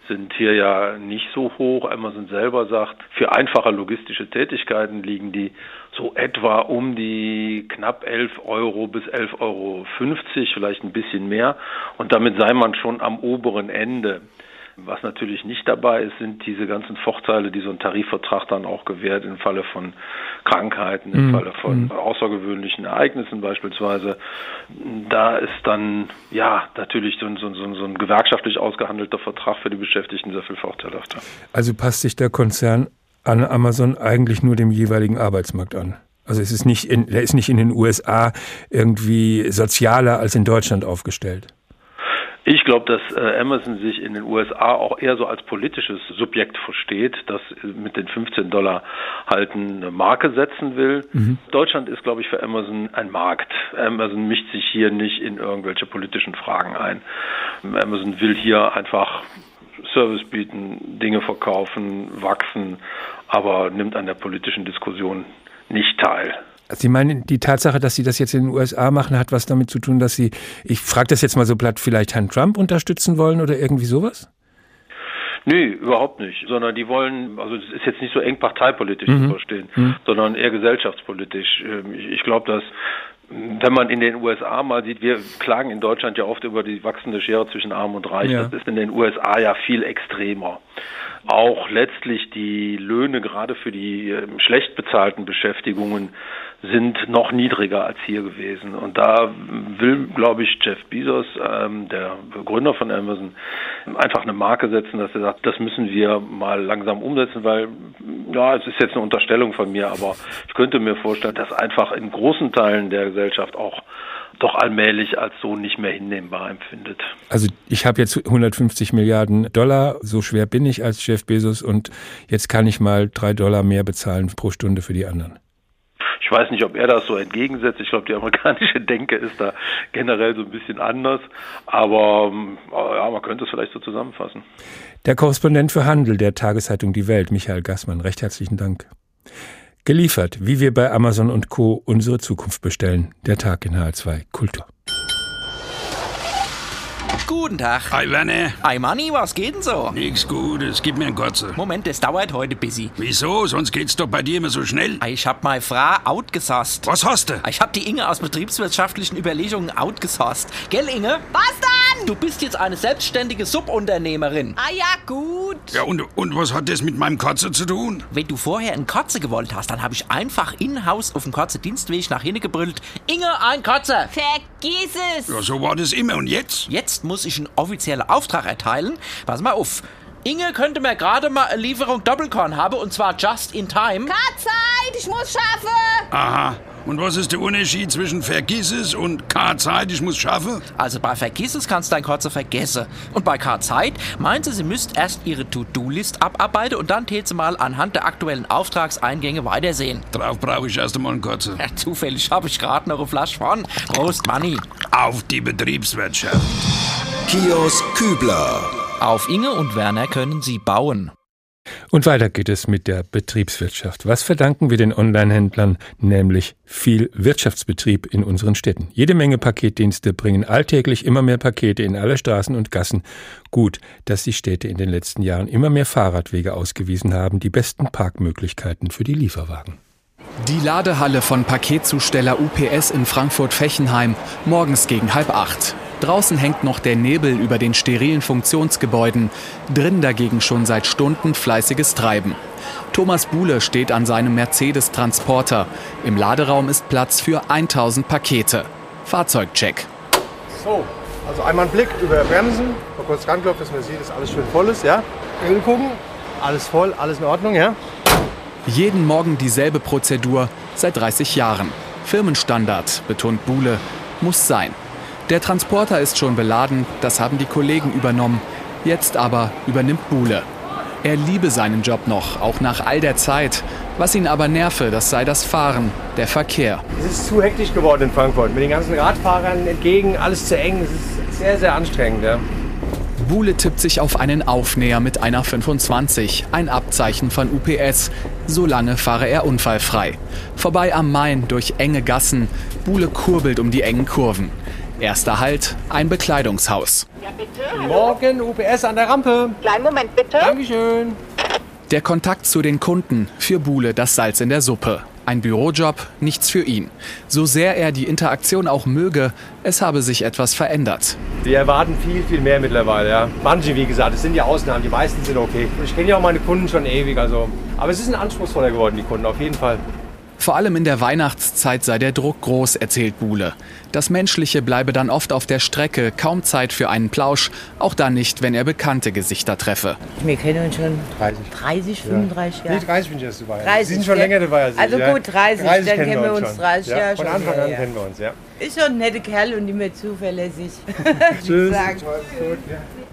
Speaker 19: sind hier ja nicht so hoch. Amazon selber sagt, für einfache logistische Tätigkeiten liegen die so etwa um die knapp 11 Euro bis 11,50 Euro, vielleicht ein bisschen mehr. Und damit sei man schon am oberen Ende. Was natürlich nicht dabei ist, sind diese ganzen Vorteile, die so ein Tarifvertrag dann auch gewährt im Falle von Krankheiten, im mhm. Falle von mhm. außergewöhnlichen Ereignissen beispielsweise. Da ist dann ja natürlich so ein, so, ein, so ein gewerkschaftlich ausgehandelter Vertrag für die Beschäftigten sehr viel vorteilhafter.
Speaker 3: Also passt sich der Konzern an Amazon eigentlich nur dem jeweiligen Arbeitsmarkt an? Also es ist nicht in, er ist nicht in den USA irgendwie sozialer als in Deutschland aufgestellt.
Speaker 19: Ich glaube, dass äh, Amazon sich in den USA auch eher so als politisches Subjekt versteht, das mit den 15 Dollar halt eine Marke setzen will. Mhm. Deutschland ist, glaube ich, für Amazon ein Markt. Amazon mischt sich hier nicht in irgendwelche politischen Fragen ein. Amazon will hier einfach Service bieten, Dinge verkaufen, wachsen, aber nimmt an der politischen Diskussion nicht teil.
Speaker 3: Sie meinen, die Tatsache, dass Sie das jetzt in den USA machen, hat was damit zu tun, dass Sie, ich frage das jetzt mal so platt, vielleicht Herrn Trump unterstützen wollen oder irgendwie sowas?
Speaker 19: Nee, überhaupt nicht. Sondern die wollen, also es ist jetzt nicht so eng parteipolitisch
Speaker 3: Mhm.
Speaker 19: zu verstehen,
Speaker 3: Mhm.
Speaker 19: sondern eher gesellschaftspolitisch. Ähm, Ich, glaube, dass wenn man in den USA mal sieht, wir klagen in Deutschland ja oft über die wachsende Schere zwischen Arm und Reich.
Speaker 3: Ja.
Speaker 19: Das ist in den USA ja viel extremer. Auch letztlich die Löhne gerade für die ähm, schlecht bezahlten Beschäftigungen sind noch niedriger als hier gewesen. Und da will, glaube ich, Jeff Bezos, ähm, der Gründer von Amazon, einfach eine Marke setzen, dass er sagt, das müssen wir mal langsam umsetzen, weil, ja, es ist jetzt eine Unterstellung von mir, aber ich könnte mir vorstellen, dass einfach in großen Teilen der Gesellschaft auch doch allmählich als so nicht mehr hinnehmbar empfindet.
Speaker 3: Also ich habe jetzt 150 Milliarden Dollar, so schwer bin ich als Jeff Bezos und jetzt kann ich mal drei Dollar mehr bezahlen pro Stunde für die anderen.
Speaker 19: Ich weiß nicht, ob er das so entgegensetzt. Ich glaube, die amerikanische Denke ist da generell so ein bisschen anders. Aber ähm, ja, man könnte es vielleicht so zusammenfassen.
Speaker 3: Der Korrespondent für Handel der Tageszeitung Die Welt, Michael Gassmann, recht herzlichen Dank. Geliefert, wie wir bei Amazon und Co. unsere Zukunft bestellen. Der Tag in H2 Kultur.
Speaker 14: Guten Tag.
Speaker 20: Hi, Werner.
Speaker 14: Hi, Manni, was geht denn so?
Speaker 20: Nix Gutes, gib mir einen Kotze.
Speaker 14: Moment, das dauert heute busy.
Speaker 20: Wieso? Sonst geht's doch bei dir immer so schnell.
Speaker 14: Ich hab meine Frau outgesasst.
Speaker 20: Was hast du?
Speaker 14: Ich hab die Inge aus betriebswirtschaftlichen Überlegungen outgesasst. Gell, Inge?
Speaker 16: Was dann?
Speaker 14: Du bist jetzt eine selbstständige Subunternehmerin.
Speaker 16: Ah ja, gut.
Speaker 20: Ja, und, und was hat das mit meinem Kotze zu tun?
Speaker 14: Wenn du vorher einen Kotze gewollt hast, dann habe ich einfach in-house auf dem Kotze-Dienstweg nach hinten gebrüllt. Inge, ein Kotze!
Speaker 16: Vergiss es.
Speaker 20: Ja, so war das immer. Und jetzt?
Speaker 14: Jetzt muss ich einen offiziellen Auftrag erteilen. Pass mal auf. Inge könnte mir gerade mal eine Lieferung Doppelkorn haben und zwar just in time.
Speaker 16: Keine Zeit, ich muss schaffen.
Speaker 20: Aha. Und was ist der Unterschied zwischen vergiss es und K-Zeit, ich muss schaffen?
Speaker 14: Also bei Vergiss es kannst du dein Kotze vergessen. Und bei K-Zeit meint sie, sie müsst erst ihre To-Do-List abarbeiten und dann tät sie mal anhand der aktuellen Auftragseingänge weitersehen.
Speaker 20: Drauf brauche ich erst einmal einen Kotze.
Speaker 14: Ja, zufällig habe ich gerade noch eine Flasche von. Prost, Manni.
Speaker 20: Auf die Betriebswirtschaft.
Speaker 17: Kiosk Kübler.
Speaker 14: Auf Inge und Werner können Sie bauen.
Speaker 3: Und weiter geht es mit der Betriebswirtschaft. Was verdanken wir den Online-Händlern? Nämlich viel Wirtschaftsbetrieb in unseren Städten. Jede Menge Paketdienste bringen alltäglich immer mehr Pakete in alle Straßen und Gassen. Gut, dass die Städte in den letzten Jahren immer mehr Fahrradwege ausgewiesen haben, die besten Parkmöglichkeiten für die Lieferwagen.
Speaker 21: Die Ladehalle von Paketzusteller UPS in Frankfurt-Fechenheim, morgens gegen halb acht. Draußen hängt noch der Nebel über den sterilen Funktionsgebäuden, drin dagegen schon seit Stunden fleißiges Treiben. Thomas Buhle steht an seinem Mercedes-Transporter. Im Laderaum ist Platz für 1000 Pakete. Fahrzeugcheck.
Speaker 22: So, also einmal einen Blick über Bremsen, mal kurz ranklopfen, dass man sieht, dass alles schön voll ist, ja. Öl gucken, alles voll, alles in Ordnung, ja.
Speaker 21: Jeden Morgen dieselbe Prozedur seit 30 Jahren. Firmenstandard, betont Buhle, muss sein. Der Transporter ist schon beladen, das haben die Kollegen übernommen. Jetzt aber übernimmt Buhle. Er liebe seinen Job noch, auch nach all der Zeit. Was ihn aber nerve, das sei das Fahren, der Verkehr.
Speaker 22: Es ist zu hektisch geworden in Frankfurt. Mit den ganzen Radfahrern entgegen, alles zu eng. Es ist sehr, sehr anstrengend, ja.
Speaker 21: Buhle tippt sich auf einen Aufnäher mit einer 25, ein Abzeichen von UPS. So lange fahre er unfallfrei. Vorbei am Main durch enge Gassen. Buhle kurbelt um die engen Kurven. Erster Halt, ein Bekleidungshaus.
Speaker 16: Ja, bitte.
Speaker 22: Morgen, UPS an der Rampe.
Speaker 16: Kleinen Moment, bitte.
Speaker 22: Dankeschön.
Speaker 21: Der Kontakt zu den Kunden, für Buhle das Salz in der Suppe. Ein Bürojob, nichts für ihn. So sehr er die Interaktion auch möge, es habe sich etwas verändert.
Speaker 22: Wir erwarten viel, viel mehr mittlerweile, ja. Manche, wie gesagt, es sind ja Ausnahmen, die meisten sind okay. Ich kenne ja auch meine Kunden schon ewig, also. Aber es ist ein anspruchsvoller geworden, die Kunden, auf jeden Fall.
Speaker 21: Vor allem in der Weihnachtszeit sei der Druck groß, erzählt Buhle. Das Menschliche bleibe dann oft auf der Strecke, kaum Zeit für einen Plausch, auch dann nicht, wenn er bekannte Gesichter treffe.
Speaker 23: Wir kennen uns schon
Speaker 22: 30.
Speaker 23: 30, 35 Jahre.
Speaker 22: Nee, 30 bin ich erst dabei.
Speaker 23: 30,
Speaker 22: Sie sind schon
Speaker 23: ja.
Speaker 22: länger dabei als ich.
Speaker 23: Also gut, 30, dann kennen wir uns
Speaker 22: schon.
Speaker 23: 30
Speaker 22: ja.
Speaker 23: Jahre
Speaker 22: Von
Speaker 23: schon,
Speaker 22: Anfang an
Speaker 23: ja.
Speaker 22: kennen wir uns, ja.
Speaker 23: Ist schon ein netter Kerl und immer zuverlässig.
Speaker 22: Tschüss.
Speaker 23: Sagen.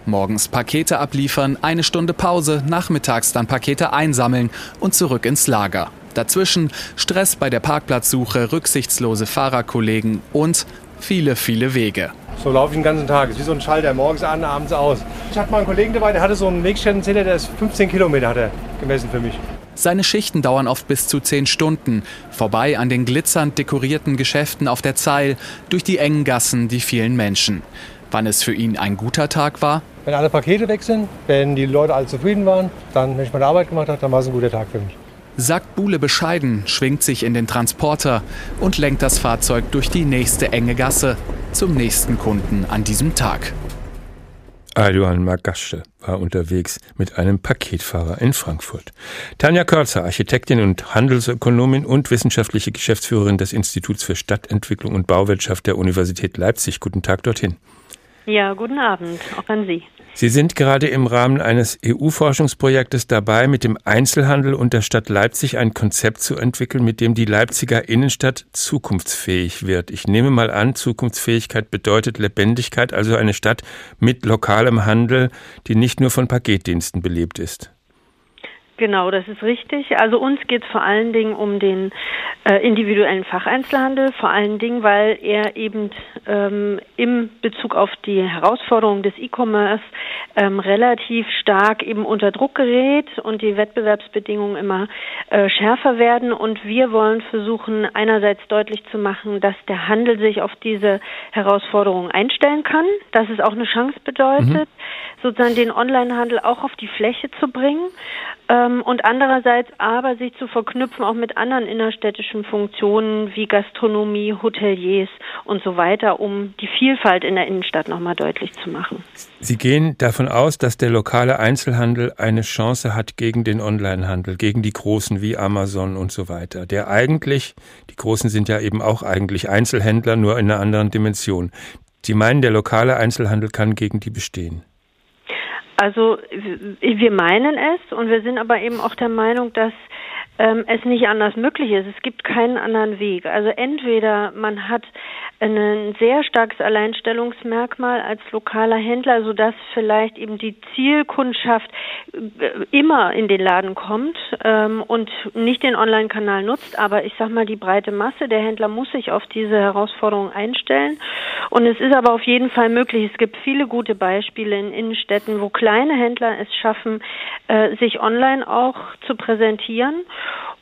Speaker 21: Morgens Pakete abliefern, eine Stunde Pause, nachmittags dann Pakete einsammeln und zurück ins Lager. Dazwischen Stress bei der Parkplatzsuche, rücksichtslose Fahrerkollegen und viele, viele Wege.
Speaker 22: So laufe ich den ganzen Tag. Es ist wie so ein Schalter, morgens an, abends aus. Ich hatte mal einen Kollegen dabei, der hatte so einen Wegstellenzähler, der ist 15 Kilometer hat er gemessen für mich.
Speaker 21: Seine Schichten dauern oft bis zu zehn Stunden, vorbei an den glitzernd dekorierten Geschäften auf der Zeil, durch die engen Gassen, die vielen Menschen. Wann es für ihn ein guter Tag war?
Speaker 22: Wenn alle Pakete weg sind, wenn die Leute alle zufrieden waren, dann, wenn ich meine Arbeit gemacht habe, dann war es ein guter Tag für mich.
Speaker 21: Sagt Bule bescheiden, schwingt sich in den Transporter und lenkt das Fahrzeug durch die nächste enge Gasse zum nächsten Kunden an diesem Tag.
Speaker 3: Alduan Magasche war unterwegs mit einem Paketfahrer in Frankfurt. Tanja Körzer, Architektin und Handelsökonomin und wissenschaftliche Geschäftsführerin des Instituts für Stadtentwicklung und Bauwirtschaft der Universität Leipzig. Guten Tag dorthin.
Speaker 24: Ja, guten Abend, auch an Sie.
Speaker 3: Sie sind gerade im Rahmen eines EU-Forschungsprojektes dabei, mit dem Einzelhandel und der Stadt Leipzig ein Konzept zu entwickeln, mit dem die Leipziger Innenstadt zukunftsfähig wird. Ich nehme mal an, Zukunftsfähigkeit bedeutet Lebendigkeit, also eine Stadt mit lokalem Handel, die nicht nur von Paketdiensten belebt ist.
Speaker 24: Genau, das ist richtig. Also uns geht es vor allen Dingen um den äh, individuellen Facheinzelhandel, vor allen Dingen, weil er eben ähm, im Bezug auf die Herausforderungen des E-Commerce ähm, relativ stark eben unter Druck gerät und die Wettbewerbsbedingungen immer äh, schärfer werden. Und wir wollen versuchen, einerseits deutlich zu machen, dass der Handel sich auf diese Herausforderungen einstellen kann, dass es auch eine Chance bedeutet, mhm. sozusagen den Onlinehandel auch auf die Fläche zu bringen ähm, und andererseits aber sich zu verknüpfen auch mit anderen innerstädtischen Funktionen wie Gastronomie, Hoteliers und so weiter, um die Vielfalt in der Innenstadt nochmal deutlich zu machen.
Speaker 3: Sie gehen davon aus, dass der lokale Einzelhandel eine Chance hat gegen den Onlinehandel, gegen die Großen wie Amazon und so weiter, der eigentlich, die Großen sind ja eben auch eigentlich Einzelhändler, nur in einer anderen Dimension. Sie meinen, der lokale Einzelhandel kann gegen die bestehen?
Speaker 24: Also wir meinen es und wir sind aber eben auch der Meinung, dass ähm, es nicht anders möglich ist. Es gibt keinen anderen Weg. Also entweder man hat ein sehr starkes Alleinstellungsmerkmal als lokaler Händler, sodass vielleicht eben die Zielkundschaft äh, immer in den Laden kommt ähm, und nicht den Online-Kanal nutzt. Aber ich sag mal, die breite Masse der Händler muss sich auf diese Herausforderung einstellen. Und es ist aber auf jeden Fall möglich. Es gibt viele gute Beispiele in Innenstädten, wo kleine Händler es schaffen, äh, sich online auch zu präsentieren.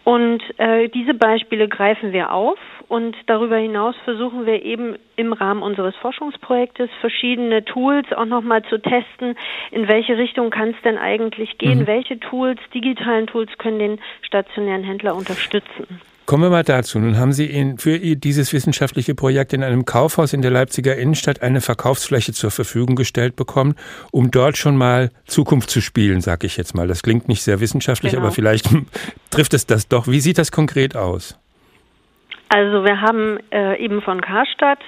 Speaker 24: Und äh, diese Beispiele greifen wir auf und darüber hinaus versuchen wir eben im Rahmen unseres Forschungsprojektes verschiedene Tools auch nochmal zu testen, in welche Richtung kann es denn eigentlich gehen, mhm. welche Tools, digitalen Tools können den stationären Händler unterstützen.
Speaker 3: Kommen wir mal dazu. Nun haben Sie in, für dieses wissenschaftliche Projekt in einem Kaufhaus in der Leipziger Innenstadt eine Verkaufsfläche zur Verfügung gestellt bekommen, um dort schon mal Zukunft zu spielen, sage ich jetzt mal. Das klingt nicht sehr wissenschaftlich, genau. aber vielleicht trifft es das doch. Wie sieht das konkret aus?
Speaker 24: Also wir haben äh, eben von Karstadt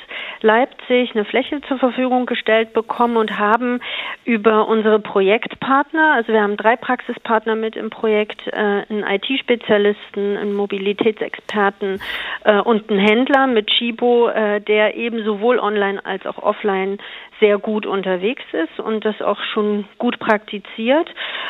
Speaker 24: Leipzig eine Fläche zur Verfügung gestellt bekommen und haben über unsere Projektpartner, also wir haben drei Praxispartner mit im Projekt, äh, einen IT-Spezialisten, einen Mobilitätsexperten äh, und einen Händler mit Chibo, äh, der eben sowohl online als auch offline sehr gut unterwegs ist und das auch schon gut praktiziert.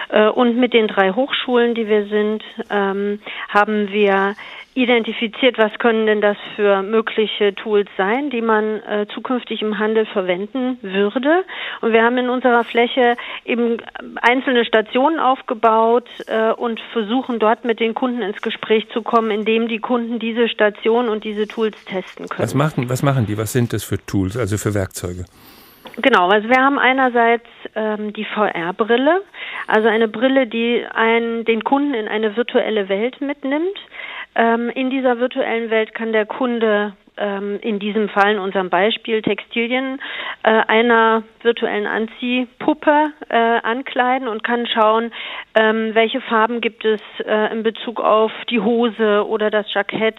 Speaker 24: Äh, und mit den drei Hochschulen, die wir sind, ähm, haben wir identifiziert, was können denn das für mögliche Tools sein, die man äh, zukünftig im Handel verwenden würde. Und wir haben in unserer Fläche eben einzelne Stationen aufgebaut äh, und versuchen dort mit den Kunden ins Gespräch zu kommen, indem die Kunden diese Station und diese Tools testen können.
Speaker 3: Was machen, was machen die? Was sind das für Tools, also für Werkzeuge?
Speaker 24: Genau, also wir haben einerseits ähm, die VR-Brille, also eine Brille, die einen, den Kunden in eine virtuelle Welt mitnimmt. Ähm, in dieser virtuellen Welt kann der Kunde ähm, in diesem Fall in unserem Beispiel Textilien äh, einer virtuellen Anziehpuppe äh, ankleiden und kann schauen, ähm, welche Farben gibt es äh, in Bezug auf die Hose oder das Jackett.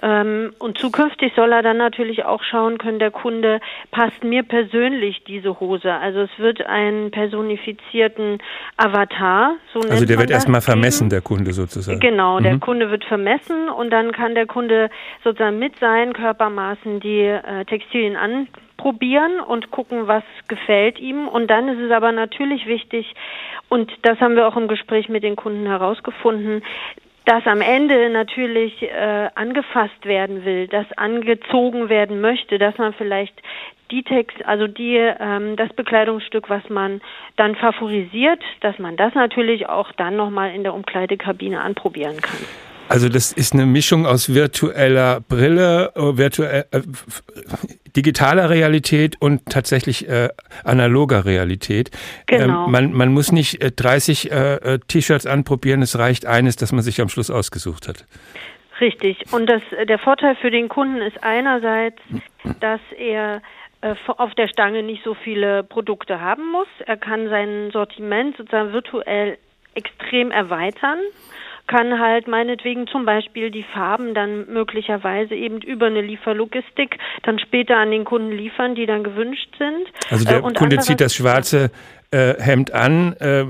Speaker 24: Ähm, und zukünftig soll er dann natürlich auch schauen können, der Kunde passt mir persönlich diese Hose. Also es wird einen personifizierten Avatar,
Speaker 3: so Also der wird erstmal vermessen, der Kunde sozusagen.
Speaker 24: Genau, der mhm. Kunde wird vermessen und dann kann der Kunde sozusagen mit seinen Körpermaßen die äh, Textilien anprobieren und gucken, was gefällt ihm. Und dann ist es aber natürlich wichtig, und das haben wir auch im Gespräch mit den Kunden herausgefunden, dass am Ende natürlich äh, angefasst werden will, dass angezogen werden möchte, dass man vielleicht die Text, also die ähm, das Bekleidungsstück, was man dann favorisiert, dass man das natürlich auch dann nochmal in der Umkleidekabine anprobieren kann.
Speaker 3: Also das ist eine Mischung aus virtueller Brille, äh, virtuell, äh, digitaler Realität und tatsächlich äh, analoger Realität.
Speaker 24: Genau.
Speaker 3: Ähm, man, man muss nicht äh, 30 äh, äh, T-Shirts anprobieren, es reicht eines, das man sich am Schluss ausgesucht hat.
Speaker 24: Richtig. Und das, der Vorteil für den Kunden ist einerseits, dass er auf der Stange nicht so viele Produkte haben muss. Er kann sein Sortiment sozusagen virtuell extrem erweitern kann halt meinetwegen zum Beispiel die Farben dann möglicherweise eben über eine Lieferlogistik dann später an den Kunden liefern, die dann gewünscht sind.
Speaker 3: Also der äh, Kunde zieht das schwarze äh, Hemd an, äh,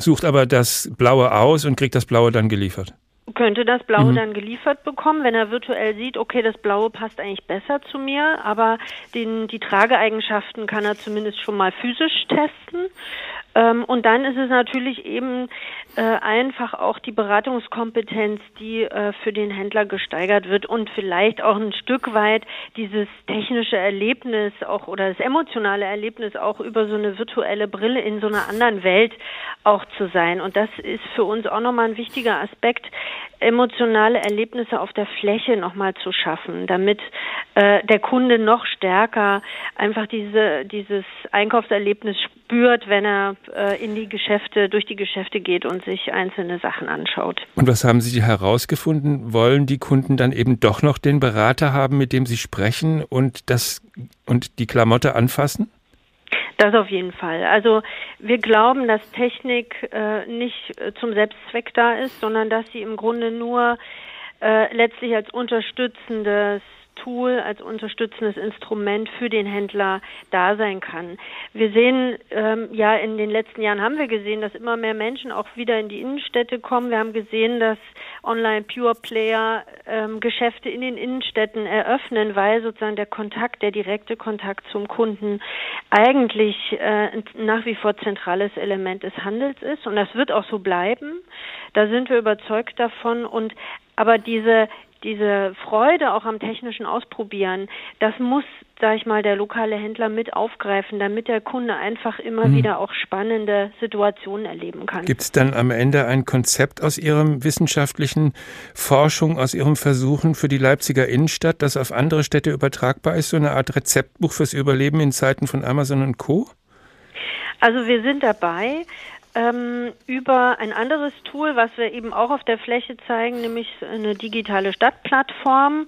Speaker 3: sucht aber das blaue aus und kriegt das blaue dann geliefert
Speaker 24: könnte das Blaue mhm. dann geliefert bekommen, wenn er virtuell sieht, okay, das Blaue passt eigentlich besser zu mir, aber den, die Trageeigenschaften kann er zumindest schon mal physisch testen. Ähm, und dann ist es natürlich eben äh, einfach auch die Beratungskompetenz, die äh, für den Händler gesteigert wird und vielleicht auch ein Stück weit dieses technische Erlebnis auch oder das emotionale Erlebnis auch über so eine virtuelle Brille in so einer anderen Welt auch zu sein. Und das ist für uns auch nochmal ein wichtiger Aspekt, emotionale Erlebnisse auf der Fläche nochmal zu schaffen, damit äh, der Kunde noch stärker einfach diese, dieses Einkaufserlebnis spürt, wenn er äh, in die Geschäfte, durch die Geschäfte geht und sich einzelne Sachen anschaut.
Speaker 3: Und was haben Sie herausgefunden? Wollen die Kunden dann eben doch noch den Berater haben, mit dem sie sprechen und das und die Klamotte anfassen?
Speaker 24: Das auf jeden Fall. Also wir glauben, dass Technik äh, nicht äh, zum Selbstzweck da ist, sondern dass sie im Grunde nur äh, letztlich als unterstützendes Tool, als unterstützendes Instrument für den Händler da sein kann. Wir sehen, ähm, ja, in den letzten Jahren haben wir gesehen, dass immer mehr Menschen auch wieder in die Innenstädte kommen. Wir haben gesehen, dass Online Pure Player ähm, Geschäfte in den Innenstädten eröffnen, weil sozusagen der Kontakt, der direkte Kontakt zum Kunden eigentlich äh, nach wie vor zentrales Element des Handels ist. Und das wird auch so bleiben. Da sind wir überzeugt davon. Und aber diese diese Freude auch am technischen Ausprobieren, das muss, sag ich mal, der lokale Händler mit aufgreifen, damit der Kunde einfach immer mhm. wieder auch spannende Situationen erleben kann.
Speaker 3: Gibt es dann am Ende ein Konzept aus Ihrem wissenschaftlichen Forschung, aus Ihrem Versuchen für die Leipziger Innenstadt, das auf andere Städte übertragbar ist, so eine Art Rezeptbuch fürs Überleben in Zeiten von Amazon und Co?
Speaker 24: Also wir sind dabei ähm, über ein anderes Tool, was wir eben auch auf der Fläche zeigen, nämlich eine digitale Stadtplattform,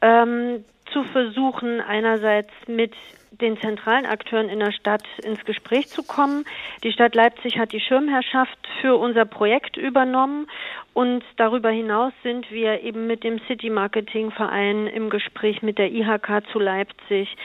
Speaker 24: ähm, zu versuchen, einerseits mit den zentralen Akteuren in der Stadt ins Gespräch zu kommen. Die Stadt Leipzig hat die Schirmherrschaft für unser Projekt übernommen und darüber hinaus sind wir eben mit dem City Marketing Verein im Gespräch mit der IHK zu Leipzig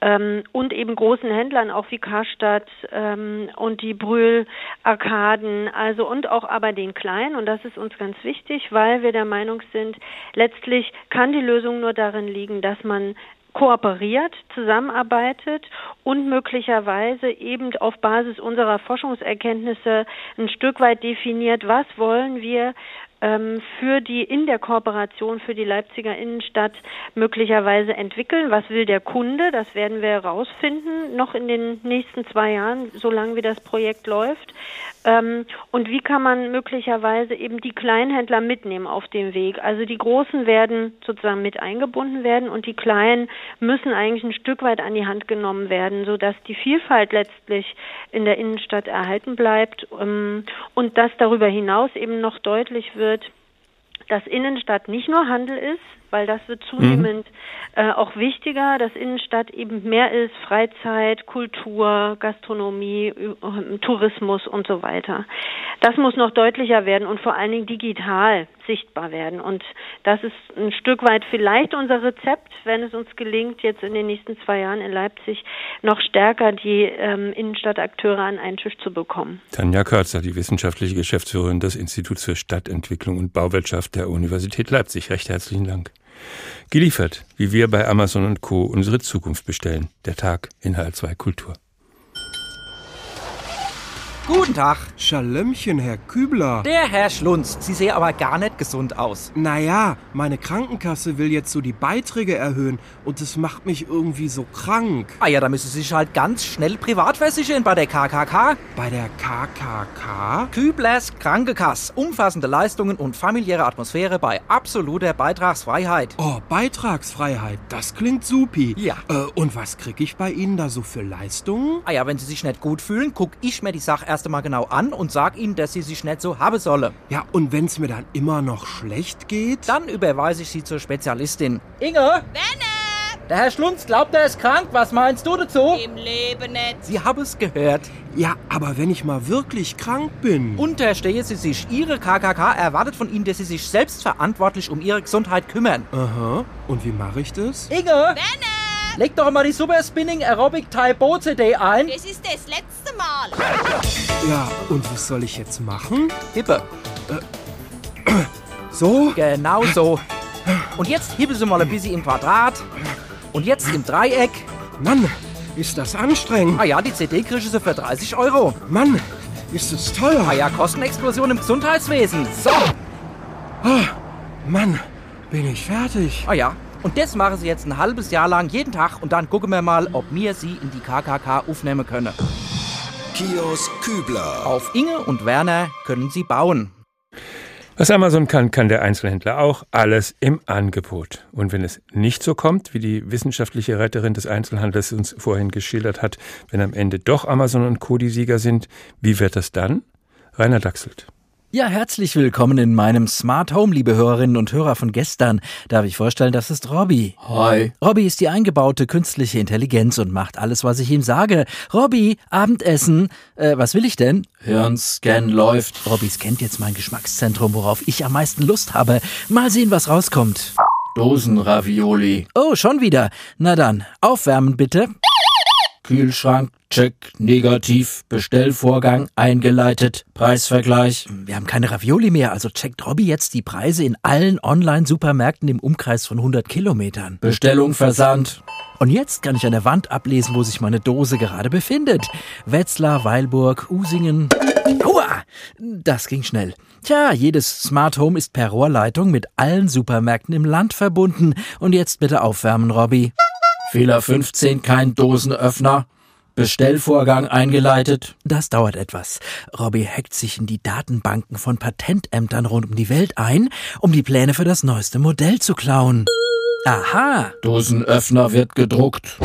Speaker 24: ähm, und eben großen Händlern auch wie Karstadt ähm, und die Brühl Arkaden, also und auch aber den kleinen und das ist uns ganz wichtig, weil wir der Meinung sind, letztlich kann die Lösung nur darin liegen, dass man kooperiert, zusammenarbeitet und möglicherweise eben auf Basis unserer Forschungserkenntnisse ein Stück weit definiert, was wollen wir für die in der Kooperation für die Leipziger Innenstadt möglicherweise entwickeln. Was will der Kunde? Das werden wir herausfinden, noch in den nächsten zwei Jahren, solange wie das Projekt läuft. Ähm, und wie kann man möglicherweise eben die Kleinhändler mitnehmen auf dem Weg? Also die Großen werden sozusagen mit eingebunden werden und die Kleinen müssen eigentlich ein Stück weit an die Hand genommen werden, sodass die Vielfalt letztlich in der Innenstadt erhalten bleibt ähm, und dass darüber hinaus eben noch deutlich wird, wird, dass Innenstadt nicht nur Handel ist, weil das wird zunehmend mhm. äh, auch wichtiger, dass Innenstadt eben mehr ist, Freizeit, Kultur, Gastronomie, äh, Tourismus und so weiter. Das muss noch deutlicher werden und vor allen Dingen digital sichtbar werden. Und das ist ein Stück weit vielleicht unser Rezept, wenn es uns gelingt, jetzt in den nächsten zwei Jahren in Leipzig noch stärker die ähm, Innenstadtakteure an einen Tisch zu bekommen.
Speaker 3: Tanja Körzer, die wissenschaftliche Geschäftsführerin des Instituts für Stadtentwicklung und Bauwirtschaft der Universität Leipzig. Recht herzlichen Dank. Geliefert, wie wir bei Amazon und Co. unsere Zukunft bestellen. Der Tag in HR2 Kultur.
Speaker 14: Guten Tag.
Speaker 15: Schalömmchen, Herr Kübler.
Speaker 14: Der Herr Schlunz. Sie sehen aber gar nicht gesund aus.
Speaker 15: Naja, meine Krankenkasse will jetzt so die Beiträge erhöhen und das macht mich irgendwie so krank.
Speaker 14: Ah ja, da müssen Sie sich halt ganz schnell privat versichern bei der KKK.
Speaker 15: Bei der KKK?
Speaker 14: Küblers Krankenkasse. Umfassende Leistungen und familiäre Atmosphäre bei absoluter Beitragsfreiheit.
Speaker 15: Oh, Beitragsfreiheit, das klingt supi.
Speaker 14: Ja.
Speaker 15: Äh, und was krieg ich bei Ihnen da so für Leistungen?
Speaker 14: Ah ja, wenn Sie sich nicht gut fühlen, guck ich mir die Sache erst einmal genau an und sag Ihnen, dass Sie sich nicht so haben sollen.
Speaker 15: Ja, und wenn's mir dann immer noch schlecht geht?
Speaker 14: Dann überweise ich Sie zur Spezialistin. Inge? Werner! Der Herr Schlunz glaubt, er ist krank. Was meinst du dazu?
Speaker 16: Im Leben nicht.
Speaker 14: Sie haben es gehört.
Speaker 15: Ja, aber wenn ich mal wirklich krank bin.
Speaker 14: Unterstehe Sie sich. Ihre KKK erwartet von Ihnen, dass Sie sich selbstverantwortlich um Ihre Gesundheit kümmern.
Speaker 15: Aha. Und wie mache ich das?
Speaker 14: Inge! Werner! Leg doch mal die Super Spinning Aerobic Typo CD ein.
Speaker 16: Das ist das letzte Mal.
Speaker 15: Ja, und was soll ich jetzt machen?
Speaker 14: Hippe.
Speaker 15: So?
Speaker 14: Genau so. Und jetzt hippe Sie mal ein bisschen im Quadrat. Und jetzt im Dreieck.
Speaker 15: Mann, ist das anstrengend.
Speaker 14: Ah ja, die CD kriegen Sie für 30 Euro.
Speaker 15: Mann, ist das teuer.
Speaker 14: Ah ja, Kostenexplosion im Gesundheitswesen. So.
Speaker 15: Ah, Mann, bin ich fertig.
Speaker 14: Ah ja. Und das machen Sie jetzt ein halbes Jahr lang jeden Tag und dann gucken wir mal, ob wir Sie in die KKK aufnehmen können.
Speaker 17: Kiosk Kübler.
Speaker 14: Auf Inge und Werner können Sie bauen.
Speaker 3: Was Amazon kann, kann der Einzelhändler auch. Alles im Angebot. Und wenn es nicht so kommt, wie die wissenschaftliche Retterin des Einzelhandels uns vorhin geschildert hat, wenn am Ende doch Amazon und Co. die Sieger sind, wie wird das dann? Rainer Dachselt.
Speaker 25: Ja, herzlich willkommen in meinem Smart Home, liebe Hörerinnen und Hörer von gestern. Darf ich vorstellen, das ist Robby.
Speaker 26: Hi.
Speaker 25: Robby ist die eingebaute künstliche Intelligenz und macht alles, was ich ihm sage. Robby, Abendessen. Äh, was will ich denn?
Speaker 26: Hirnscan läuft.
Speaker 25: Robby scannt jetzt mein Geschmackszentrum, worauf ich am meisten Lust habe. Mal sehen, was rauskommt.
Speaker 26: Dosenravioli.
Speaker 25: Oh, schon wieder. Na dann, aufwärmen bitte.
Speaker 26: Kühlschrank, check, negativ, Bestellvorgang eingeleitet, Preisvergleich.
Speaker 25: Wir haben keine Ravioli mehr, also checkt Robby jetzt die Preise in allen Online-Supermärkten im Umkreis von 100 Kilometern.
Speaker 26: Bestellung versandt.
Speaker 25: Und jetzt kann ich an der Wand ablesen, wo sich meine Dose gerade befindet. Wetzlar, Weilburg, Usingen. Aua! Das ging schnell. Tja, jedes Smart Home ist per Rohrleitung mit allen Supermärkten im Land verbunden. Und jetzt bitte aufwärmen, Robby.
Speaker 26: Fehler 15, kein Dosenöffner. Bestellvorgang eingeleitet.
Speaker 25: Das dauert etwas. Robby hackt sich in die Datenbanken von Patentämtern rund um die Welt ein, um die Pläne für das neueste Modell zu klauen. Aha!
Speaker 26: Dosenöffner wird gedruckt.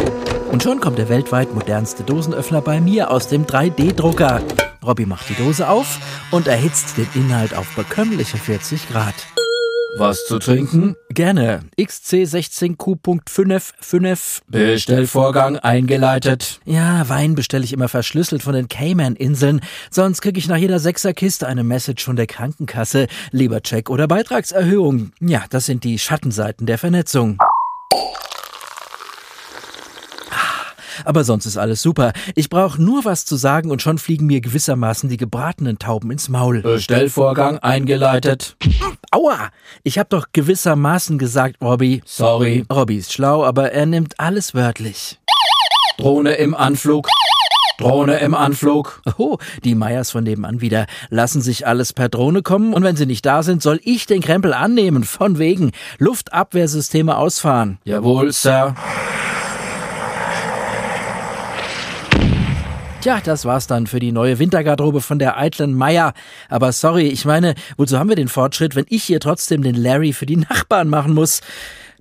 Speaker 25: Und schon kommt der weltweit modernste Dosenöffner bei mir aus dem 3D-Drucker. Robby macht die Dose auf und erhitzt den Inhalt auf bekömmliche 40 Grad.
Speaker 26: Was zu trinken?
Speaker 25: Gerne. XC16Q.55.
Speaker 26: Bestellvorgang eingeleitet.
Speaker 25: Ja, Wein bestelle ich immer verschlüsselt von den Cayman-Inseln. Sonst kriege ich nach jeder Sechserkiste eine Message von der Krankenkasse. Lieber Check oder Beitragserhöhung. Ja, das sind die Schattenseiten der Vernetzung. Aber sonst ist alles super. Ich brauche nur was zu sagen und schon fliegen mir gewissermaßen die gebratenen Tauben ins Maul.
Speaker 26: Bestellvorgang eingeleitet.
Speaker 25: Aua! Ich hab doch gewissermaßen gesagt, Robby.
Speaker 26: Sorry.
Speaker 25: Robby ist schlau, aber er nimmt alles wörtlich.
Speaker 26: Drohne im Anflug. Drohne im Anflug.
Speaker 25: Oh, die Meyers von nebenan wieder lassen sich alles per Drohne kommen und wenn sie nicht da sind, soll ich den Krempel annehmen. Von wegen Luftabwehrsysteme ausfahren.
Speaker 26: Jawohl, Sir.
Speaker 25: Tja, das war's dann für die neue Wintergarderobe von der eitlen Meier. Aber sorry, ich meine, wozu haben wir den Fortschritt, wenn ich hier trotzdem den Larry für die Nachbarn machen muss?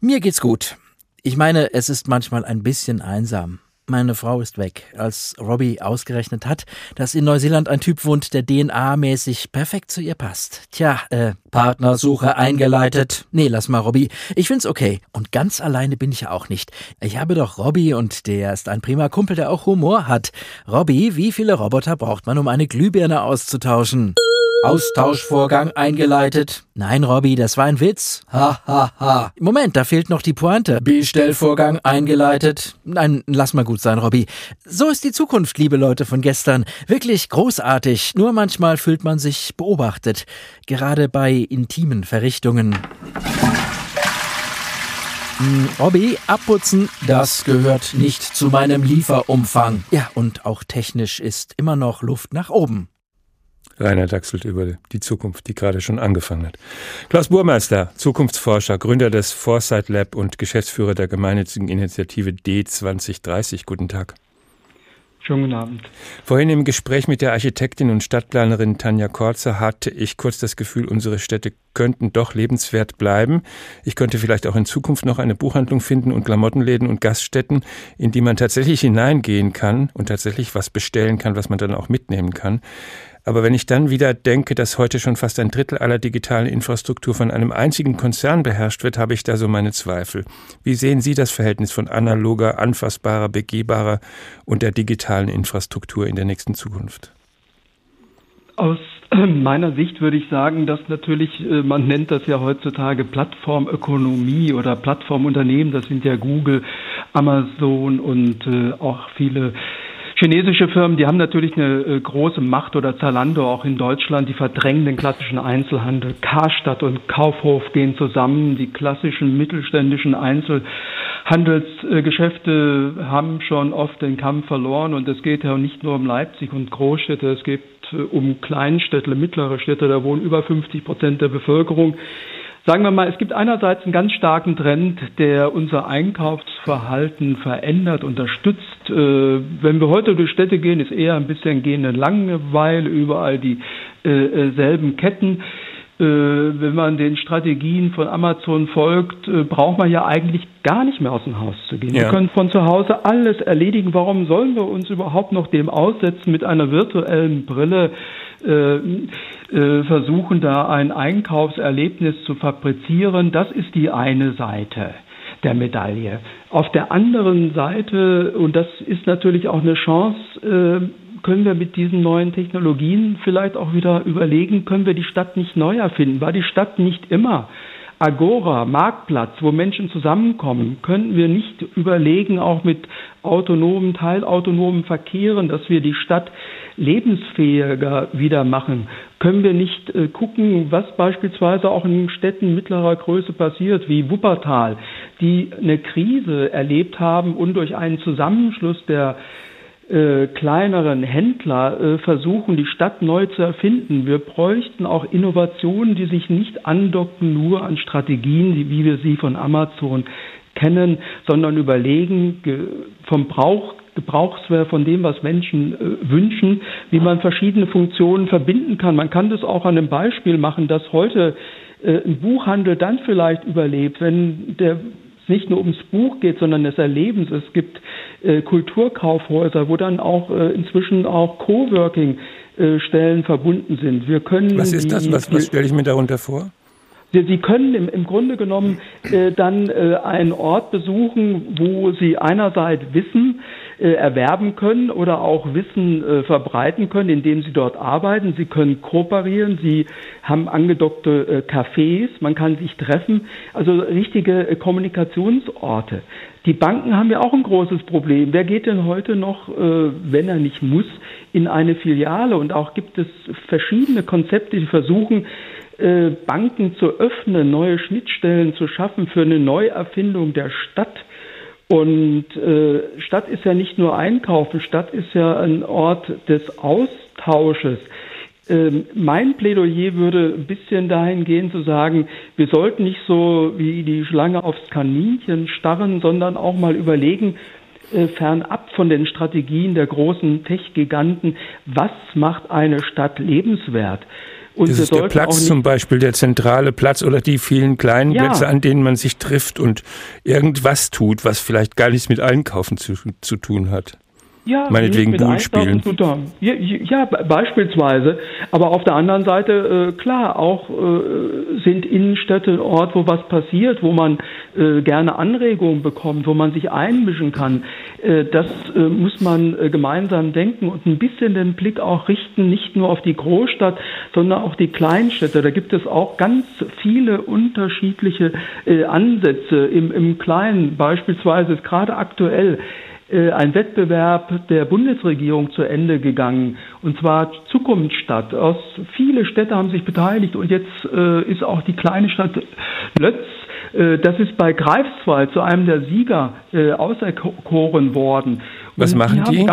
Speaker 25: Mir geht's gut. Ich meine, es ist manchmal ein bisschen einsam. Meine Frau ist weg, als Robbie ausgerechnet hat, dass in Neuseeland ein Typ wohnt, der DNA-mäßig perfekt zu ihr passt. Tja, äh,
Speaker 26: Partnersuche eingeleitet.
Speaker 25: Nee, lass mal, Robbie. Ich find's okay. Und ganz alleine bin ich ja auch nicht. Ich habe doch Robbie und der ist ein prima Kumpel, der auch Humor hat. Robbie, wie viele Roboter braucht man, um eine Glühbirne auszutauschen?
Speaker 26: Austauschvorgang eingeleitet.
Speaker 25: Nein, Robby, das war ein Witz.
Speaker 26: Ha, ha, ha.
Speaker 25: Moment, da fehlt noch die Pointe.
Speaker 26: Bestellvorgang eingeleitet.
Speaker 25: Nein, lass mal gut sein, Robby. So ist die Zukunft, liebe Leute von gestern. Wirklich großartig. Nur manchmal fühlt man sich beobachtet. Gerade bei intimen Verrichtungen. Hm, Robby, abputzen, das gehört nicht zu meinem Lieferumfang. Ja, und auch technisch ist immer noch Luft nach oben.
Speaker 3: Rainer dachselt über die Zukunft, die gerade schon angefangen hat. Klaus Burmeister, Zukunftsforscher, Gründer des Foresight Lab und Geschäftsführer der gemeinnützigen Initiative D2030. Guten Tag.
Speaker 27: Schönen guten Abend.
Speaker 3: Vorhin im Gespräch mit der Architektin und Stadtplanerin Tanja Korzer hatte ich kurz das Gefühl, unsere Städte könnten doch lebenswert bleiben. Ich könnte vielleicht auch in Zukunft noch eine Buchhandlung finden und Klamottenläden und Gaststätten, in die man tatsächlich hineingehen kann und tatsächlich was bestellen kann, was man dann auch mitnehmen kann. Aber wenn ich dann wieder denke, dass heute schon fast ein Drittel aller digitalen Infrastruktur von einem einzigen Konzern beherrscht wird, habe ich da so meine Zweifel. Wie sehen Sie das Verhältnis von analoger, anfassbarer, begehbarer und der digitalen Infrastruktur in der nächsten Zukunft?
Speaker 27: Aus meiner Sicht würde ich sagen, dass natürlich, äh, man nennt das ja heutzutage Plattformökonomie oder Plattformunternehmen, das sind ja Google, Amazon und äh, auch viele Chinesische Firmen, die haben natürlich eine äh, große Macht oder Zalando auch in Deutschland, die verdrängen den klassischen Einzelhandel. Karstadt und Kaufhof gehen zusammen. Die klassischen mittelständischen Einzelhandelsgeschäfte haben schon oft den Kampf verloren und es geht ja nicht nur um Leipzig und Großstädte, es geht äh, um Kleinstädte, mittlere Städte, da wohnen über 50 Prozent der Bevölkerung. Sagen wir mal, es gibt einerseits einen ganz starken Trend, der unser Einkaufsverhalten verändert, unterstützt. Äh, wenn wir heute durch Städte gehen, ist eher ein bisschen gehende Langeweile, überall die äh, äh, selben Ketten. Wenn man den Strategien von Amazon folgt, braucht man ja eigentlich gar nicht mehr aus dem Haus zu gehen. Ja. Wir können von zu Hause alles erledigen. Warum sollen wir uns überhaupt noch dem aussetzen, mit einer virtuellen Brille versuchen, da ein Einkaufserlebnis zu fabrizieren. Das ist die eine Seite der Medaille. Auf der anderen Seite, und das ist natürlich auch eine Chance, äh, können wir mit diesen neuen Technologien vielleicht auch wieder überlegen, können wir die Stadt nicht neu erfinden? War die Stadt nicht immer Agora, Marktplatz, wo Menschen zusammenkommen, könnten wir nicht überlegen, auch mit autonomen, teilautonomen Verkehren, dass wir die Stadt lebensfähiger wieder machen? Können wir nicht äh, gucken, was beispielsweise auch in Städten mittlerer Größe passiert, wie Wuppertal, die eine Krise erlebt haben und durch einen Zusammenschluss der äh, kleineren Händler äh, versuchen, die Stadt neu zu erfinden. Wir bräuchten auch Innovationen, die sich nicht andocken nur an Strategien, wie wir sie von Amazon kennen, sondern überlegen vom Brauch Gebrauchswert von dem, was Menschen äh, wünschen, wie man verschiedene Funktionen verbinden kann. Man kann das auch an einem Beispiel machen, dass heute äh, ein Buchhandel dann vielleicht überlebt, wenn der nicht nur ums Buch geht, sondern des Erlebens. Es gibt äh, Kulturkaufhäuser, wo dann auch äh, inzwischen auch Coworking äh, Stellen verbunden sind. Wir können
Speaker 3: Was ist das? Was, was stelle ich mir darunter vor?
Speaker 27: Sie, Sie können im, im Grunde genommen äh, dann äh, einen Ort besuchen, wo Sie einerseits Wissen äh, erwerben können oder auch Wissen äh, verbreiten können, indem Sie dort arbeiten. Sie können kooperieren. Sie haben angedockte äh, Cafés. Man kann sich treffen. Also richtige äh, Kommunikationsorte. Die Banken haben ja auch ein großes Problem. Wer geht denn heute noch, äh, wenn er nicht muss, in eine Filiale? Und auch gibt es verschiedene Konzepte, die versuchen, Banken zu öffnen, neue Schnittstellen zu schaffen für eine Neuerfindung der Stadt. Und äh, Stadt ist ja nicht nur Einkaufen, Stadt ist ja ein Ort des Austausches. Ähm, mein Plädoyer würde ein bisschen dahin gehen zu sagen, wir sollten nicht so wie die Schlange aufs Kaninchen starren, sondern auch mal überlegen, äh, fernab von den Strategien der großen Tech-Giganten, was macht eine Stadt lebenswert?
Speaker 3: Und das ist der Platz zum Beispiel, der zentrale Platz oder die vielen kleinen ja. Plätze, an denen man sich trifft und irgendwas tut, was vielleicht gar nichts mit Einkaufen zu, zu tun hat.
Speaker 27: Ja,
Speaker 3: meinetwegen Bull spielen.
Speaker 27: Ja, ja, beispielsweise. Aber auf der anderen Seite, äh, klar, auch äh, sind Innenstädte ein Ort, wo was passiert, wo man äh, gerne Anregungen bekommt, wo man sich einmischen kann. Äh, das äh, muss man äh, gemeinsam denken und ein bisschen den Blick auch richten, nicht nur auf die Großstadt, sondern auch die Kleinstädte. Da gibt es auch ganz viele unterschiedliche Ansätze im, im Kleinen. Beispielsweise ist gerade aktuell ein Wettbewerb der Bundesregierung zu Ende gegangen, und zwar Zukunftsstadt. Aus viele Städte haben sich beteiligt und jetzt äh, ist auch die kleine Stadt Lötz Äh, das ist bei Greifswald zu einem der Sieger äh, auserkoren worden.
Speaker 3: Was
Speaker 27: Und
Speaker 3: machen
Speaker 27: haben
Speaker 3: die?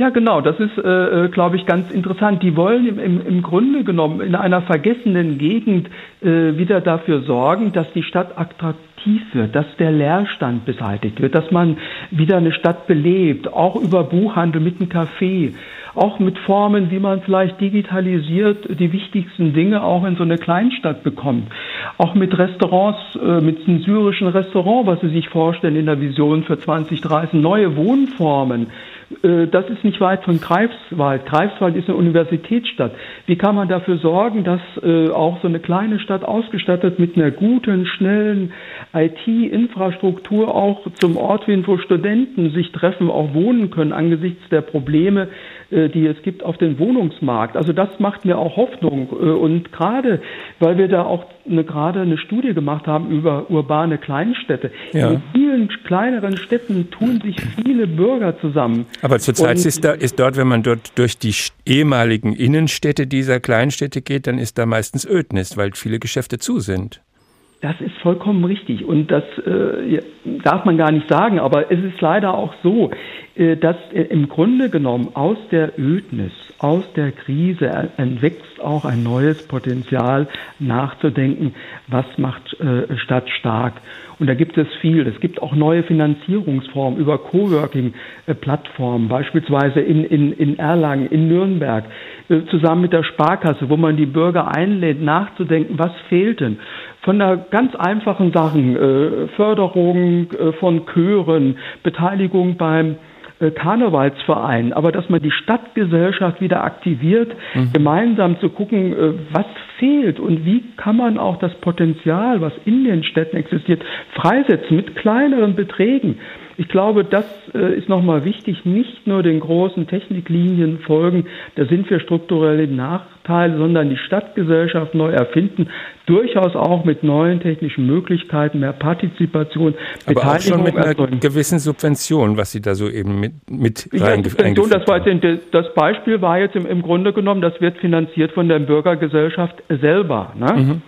Speaker 27: Ja, genau, das ist, äh, glaube ich, ganz interessant. Die wollen im, im, im Grunde genommen in einer vergessenen Gegend äh, wieder dafür sorgen, dass die Stadt attraktiv wird, dass der Leerstand beseitigt wird, dass man wieder eine Stadt belebt, auch über Buchhandel mit einem Café, auch mit Formen, wie man vielleicht digitalisiert die wichtigsten Dinge auch in so eine Kleinstadt bekommt. Auch mit Restaurants, äh, mit einem syrischen Restaurant, was Sie sich vorstellen in der Vision für 2030, neue Wohnformen. Äh, Das ist nicht weit von Greifswald. Greifswald ist eine Universitätsstadt. Wie kann man dafür sorgen, dass äh, auch so eine kleine Stadt ausgestattet mit einer guten, schnellen IT-Infrastruktur auch zum Ort wird, wo Studenten sich treffen, auch wohnen können angesichts der Probleme, die es gibt auf dem Wohnungsmarkt. Also das macht mir auch Hoffnung. Äh, Und gerade, weil wir da auch eine, gerade eine Studie gemacht haben über urbane Kleinstädte.
Speaker 3: Ja.
Speaker 27: In vielen kleineren Städten tun sich viele Bürger zusammen.
Speaker 3: Aber zurzeit
Speaker 27: Und-
Speaker 3: ist, da, ist dort, wenn man dort durch die ehemaligen Innenstädte dieser Kleinstädte geht, dann ist da meistens Ödnis, weil viele Geschäfte zu sind.
Speaker 27: Das ist vollkommen richtig und das äh, darf man gar nicht sagen, aber es ist leider auch so, äh, dass äh, im Grunde genommen aus der Ödnis, aus der Krise er- entwächst auch ein neues Potenzial nachzudenken, was macht äh, Stadt stark. Und da gibt es viel. Es gibt auch neue Finanzierungsformen über Coworking-Plattformen, beispielsweise in, in, in Erlangen, in Nürnberg, äh, zusammen mit der Sparkasse, wo man die Bürger einlädt, nachzudenken, was fehlt denn von der ganz einfachen Sachen, äh, Förderung äh, von Chören, Beteiligung beim äh, Karnevalsverein, aber dass man die Stadtgesellschaft wieder aktiviert, gemeinsam zu gucken, äh, was fehlt und wie kann man auch das Potenzial, was in den Städten existiert, freisetzen mit kleineren Beträgen. Ich glaube, das äh, ist nochmal wichtig, nicht nur den großen Techniklinien folgen, da sind wir strukturell im Nachteil, sondern die Stadtgesellschaft neu erfinden, durchaus auch mit neuen technischen Möglichkeiten, mehr Partizipation,
Speaker 3: Aber auch schon
Speaker 27: Beteiligung
Speaker 3: mit einer
Speaker 27: erzeugen.
Speaker 3: gewissen Subvention, was Sie da so eben mit, mit
Speaker 27: Subvention, das, war jetzt, das Beispiel war jetzt im, im Grunde genommen, das wird finanziert von der Bürgergesellschaft selber. Ne?
Speaker 3: Mhm.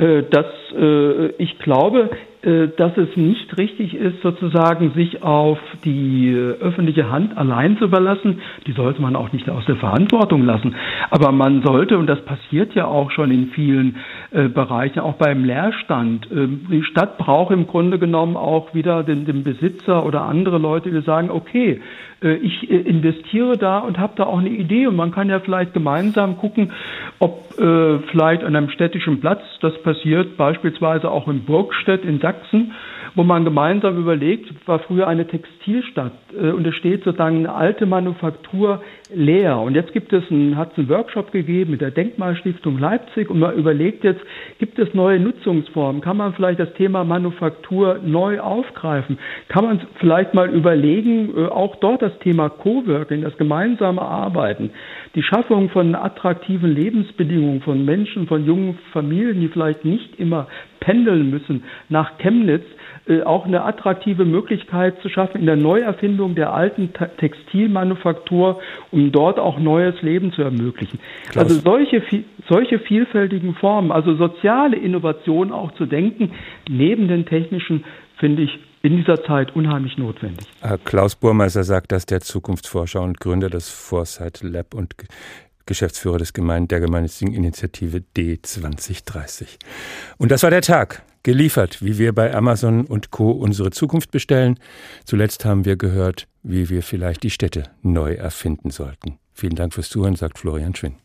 Speaker 27: Äh, äh, Das, äh, ich glaube, äh, dass es nicht richtig ist, sozusagen sich auf die öffentliche Hand allein zu überlassen. Die sollte man auch nicht aus der Verantwortung lassen. Aber man sollte, und das passiert ja auch schon in vielen äh, Bereichen, auch beim Leerstand, äh, die Stadt braucht im Grunde genommen auch wieder den, den Besitzer oder andere Leute, die sagen, okay, äh, ich äh, investiere da und habe da auch eine Idee. Und man kann ja vielleicht gemeinsam gucken, ob äh, vielleicht an einem städtischen Platz, das passiert beispielsweise auch in Burgstedt in Sachsen, wo man gemeinsam überlegt, war früher eine Textilstadt äh, und es steht sozusagen eine alte Manufaktur leer. Und jetzt gibt es einen, hat es einen Workshop gegeben mit der Denkmalstiftung Leipzig und man überlegt jetzt, gibt es neue Nutzungsformen? Kann man vielleicht das Thema Manufaktur neu aufgreifen? Kann man vielleicht mal überlegen, äh, auch dort das Thema Coworking, das gemeinsame Arbeiten, die Schaffung von attraktiven Lebensbedingungen von Menschen, von jungen Familien, die vielleicht nicht immer pendeln müssen nach Chemnitz, auch eine attraktive Möglichkeit zu schaffen in der Neuerfindung der alten Textilmanufaktur, um dort auch neues Leben zu ermöglichen.
Speaker 3: Klaus.
Speaker 27: Also solche, solche vielfältigen Formen, also soziale Innovation auch zu denken, neben den technischen, finde ich in dieser Zeit unheimlich notwendig.
Speaker 3: Äh, Klaus Burmeister sagt das, der Zukunftsforscher und Gründer des Foresight Lab und Geschäftsführer des Gemein der gemeinnützigen Initiative D2030. Und das war der Tag. Geliefert, wie wir bei Amazon und Co. unsere Zukunft bestellen. Zuletzt haben wir gehört, wie wir vielleicht die Städte neu erfinden sollten. Vielen Dank fürs Zuhören, sagt Florian Schwinn.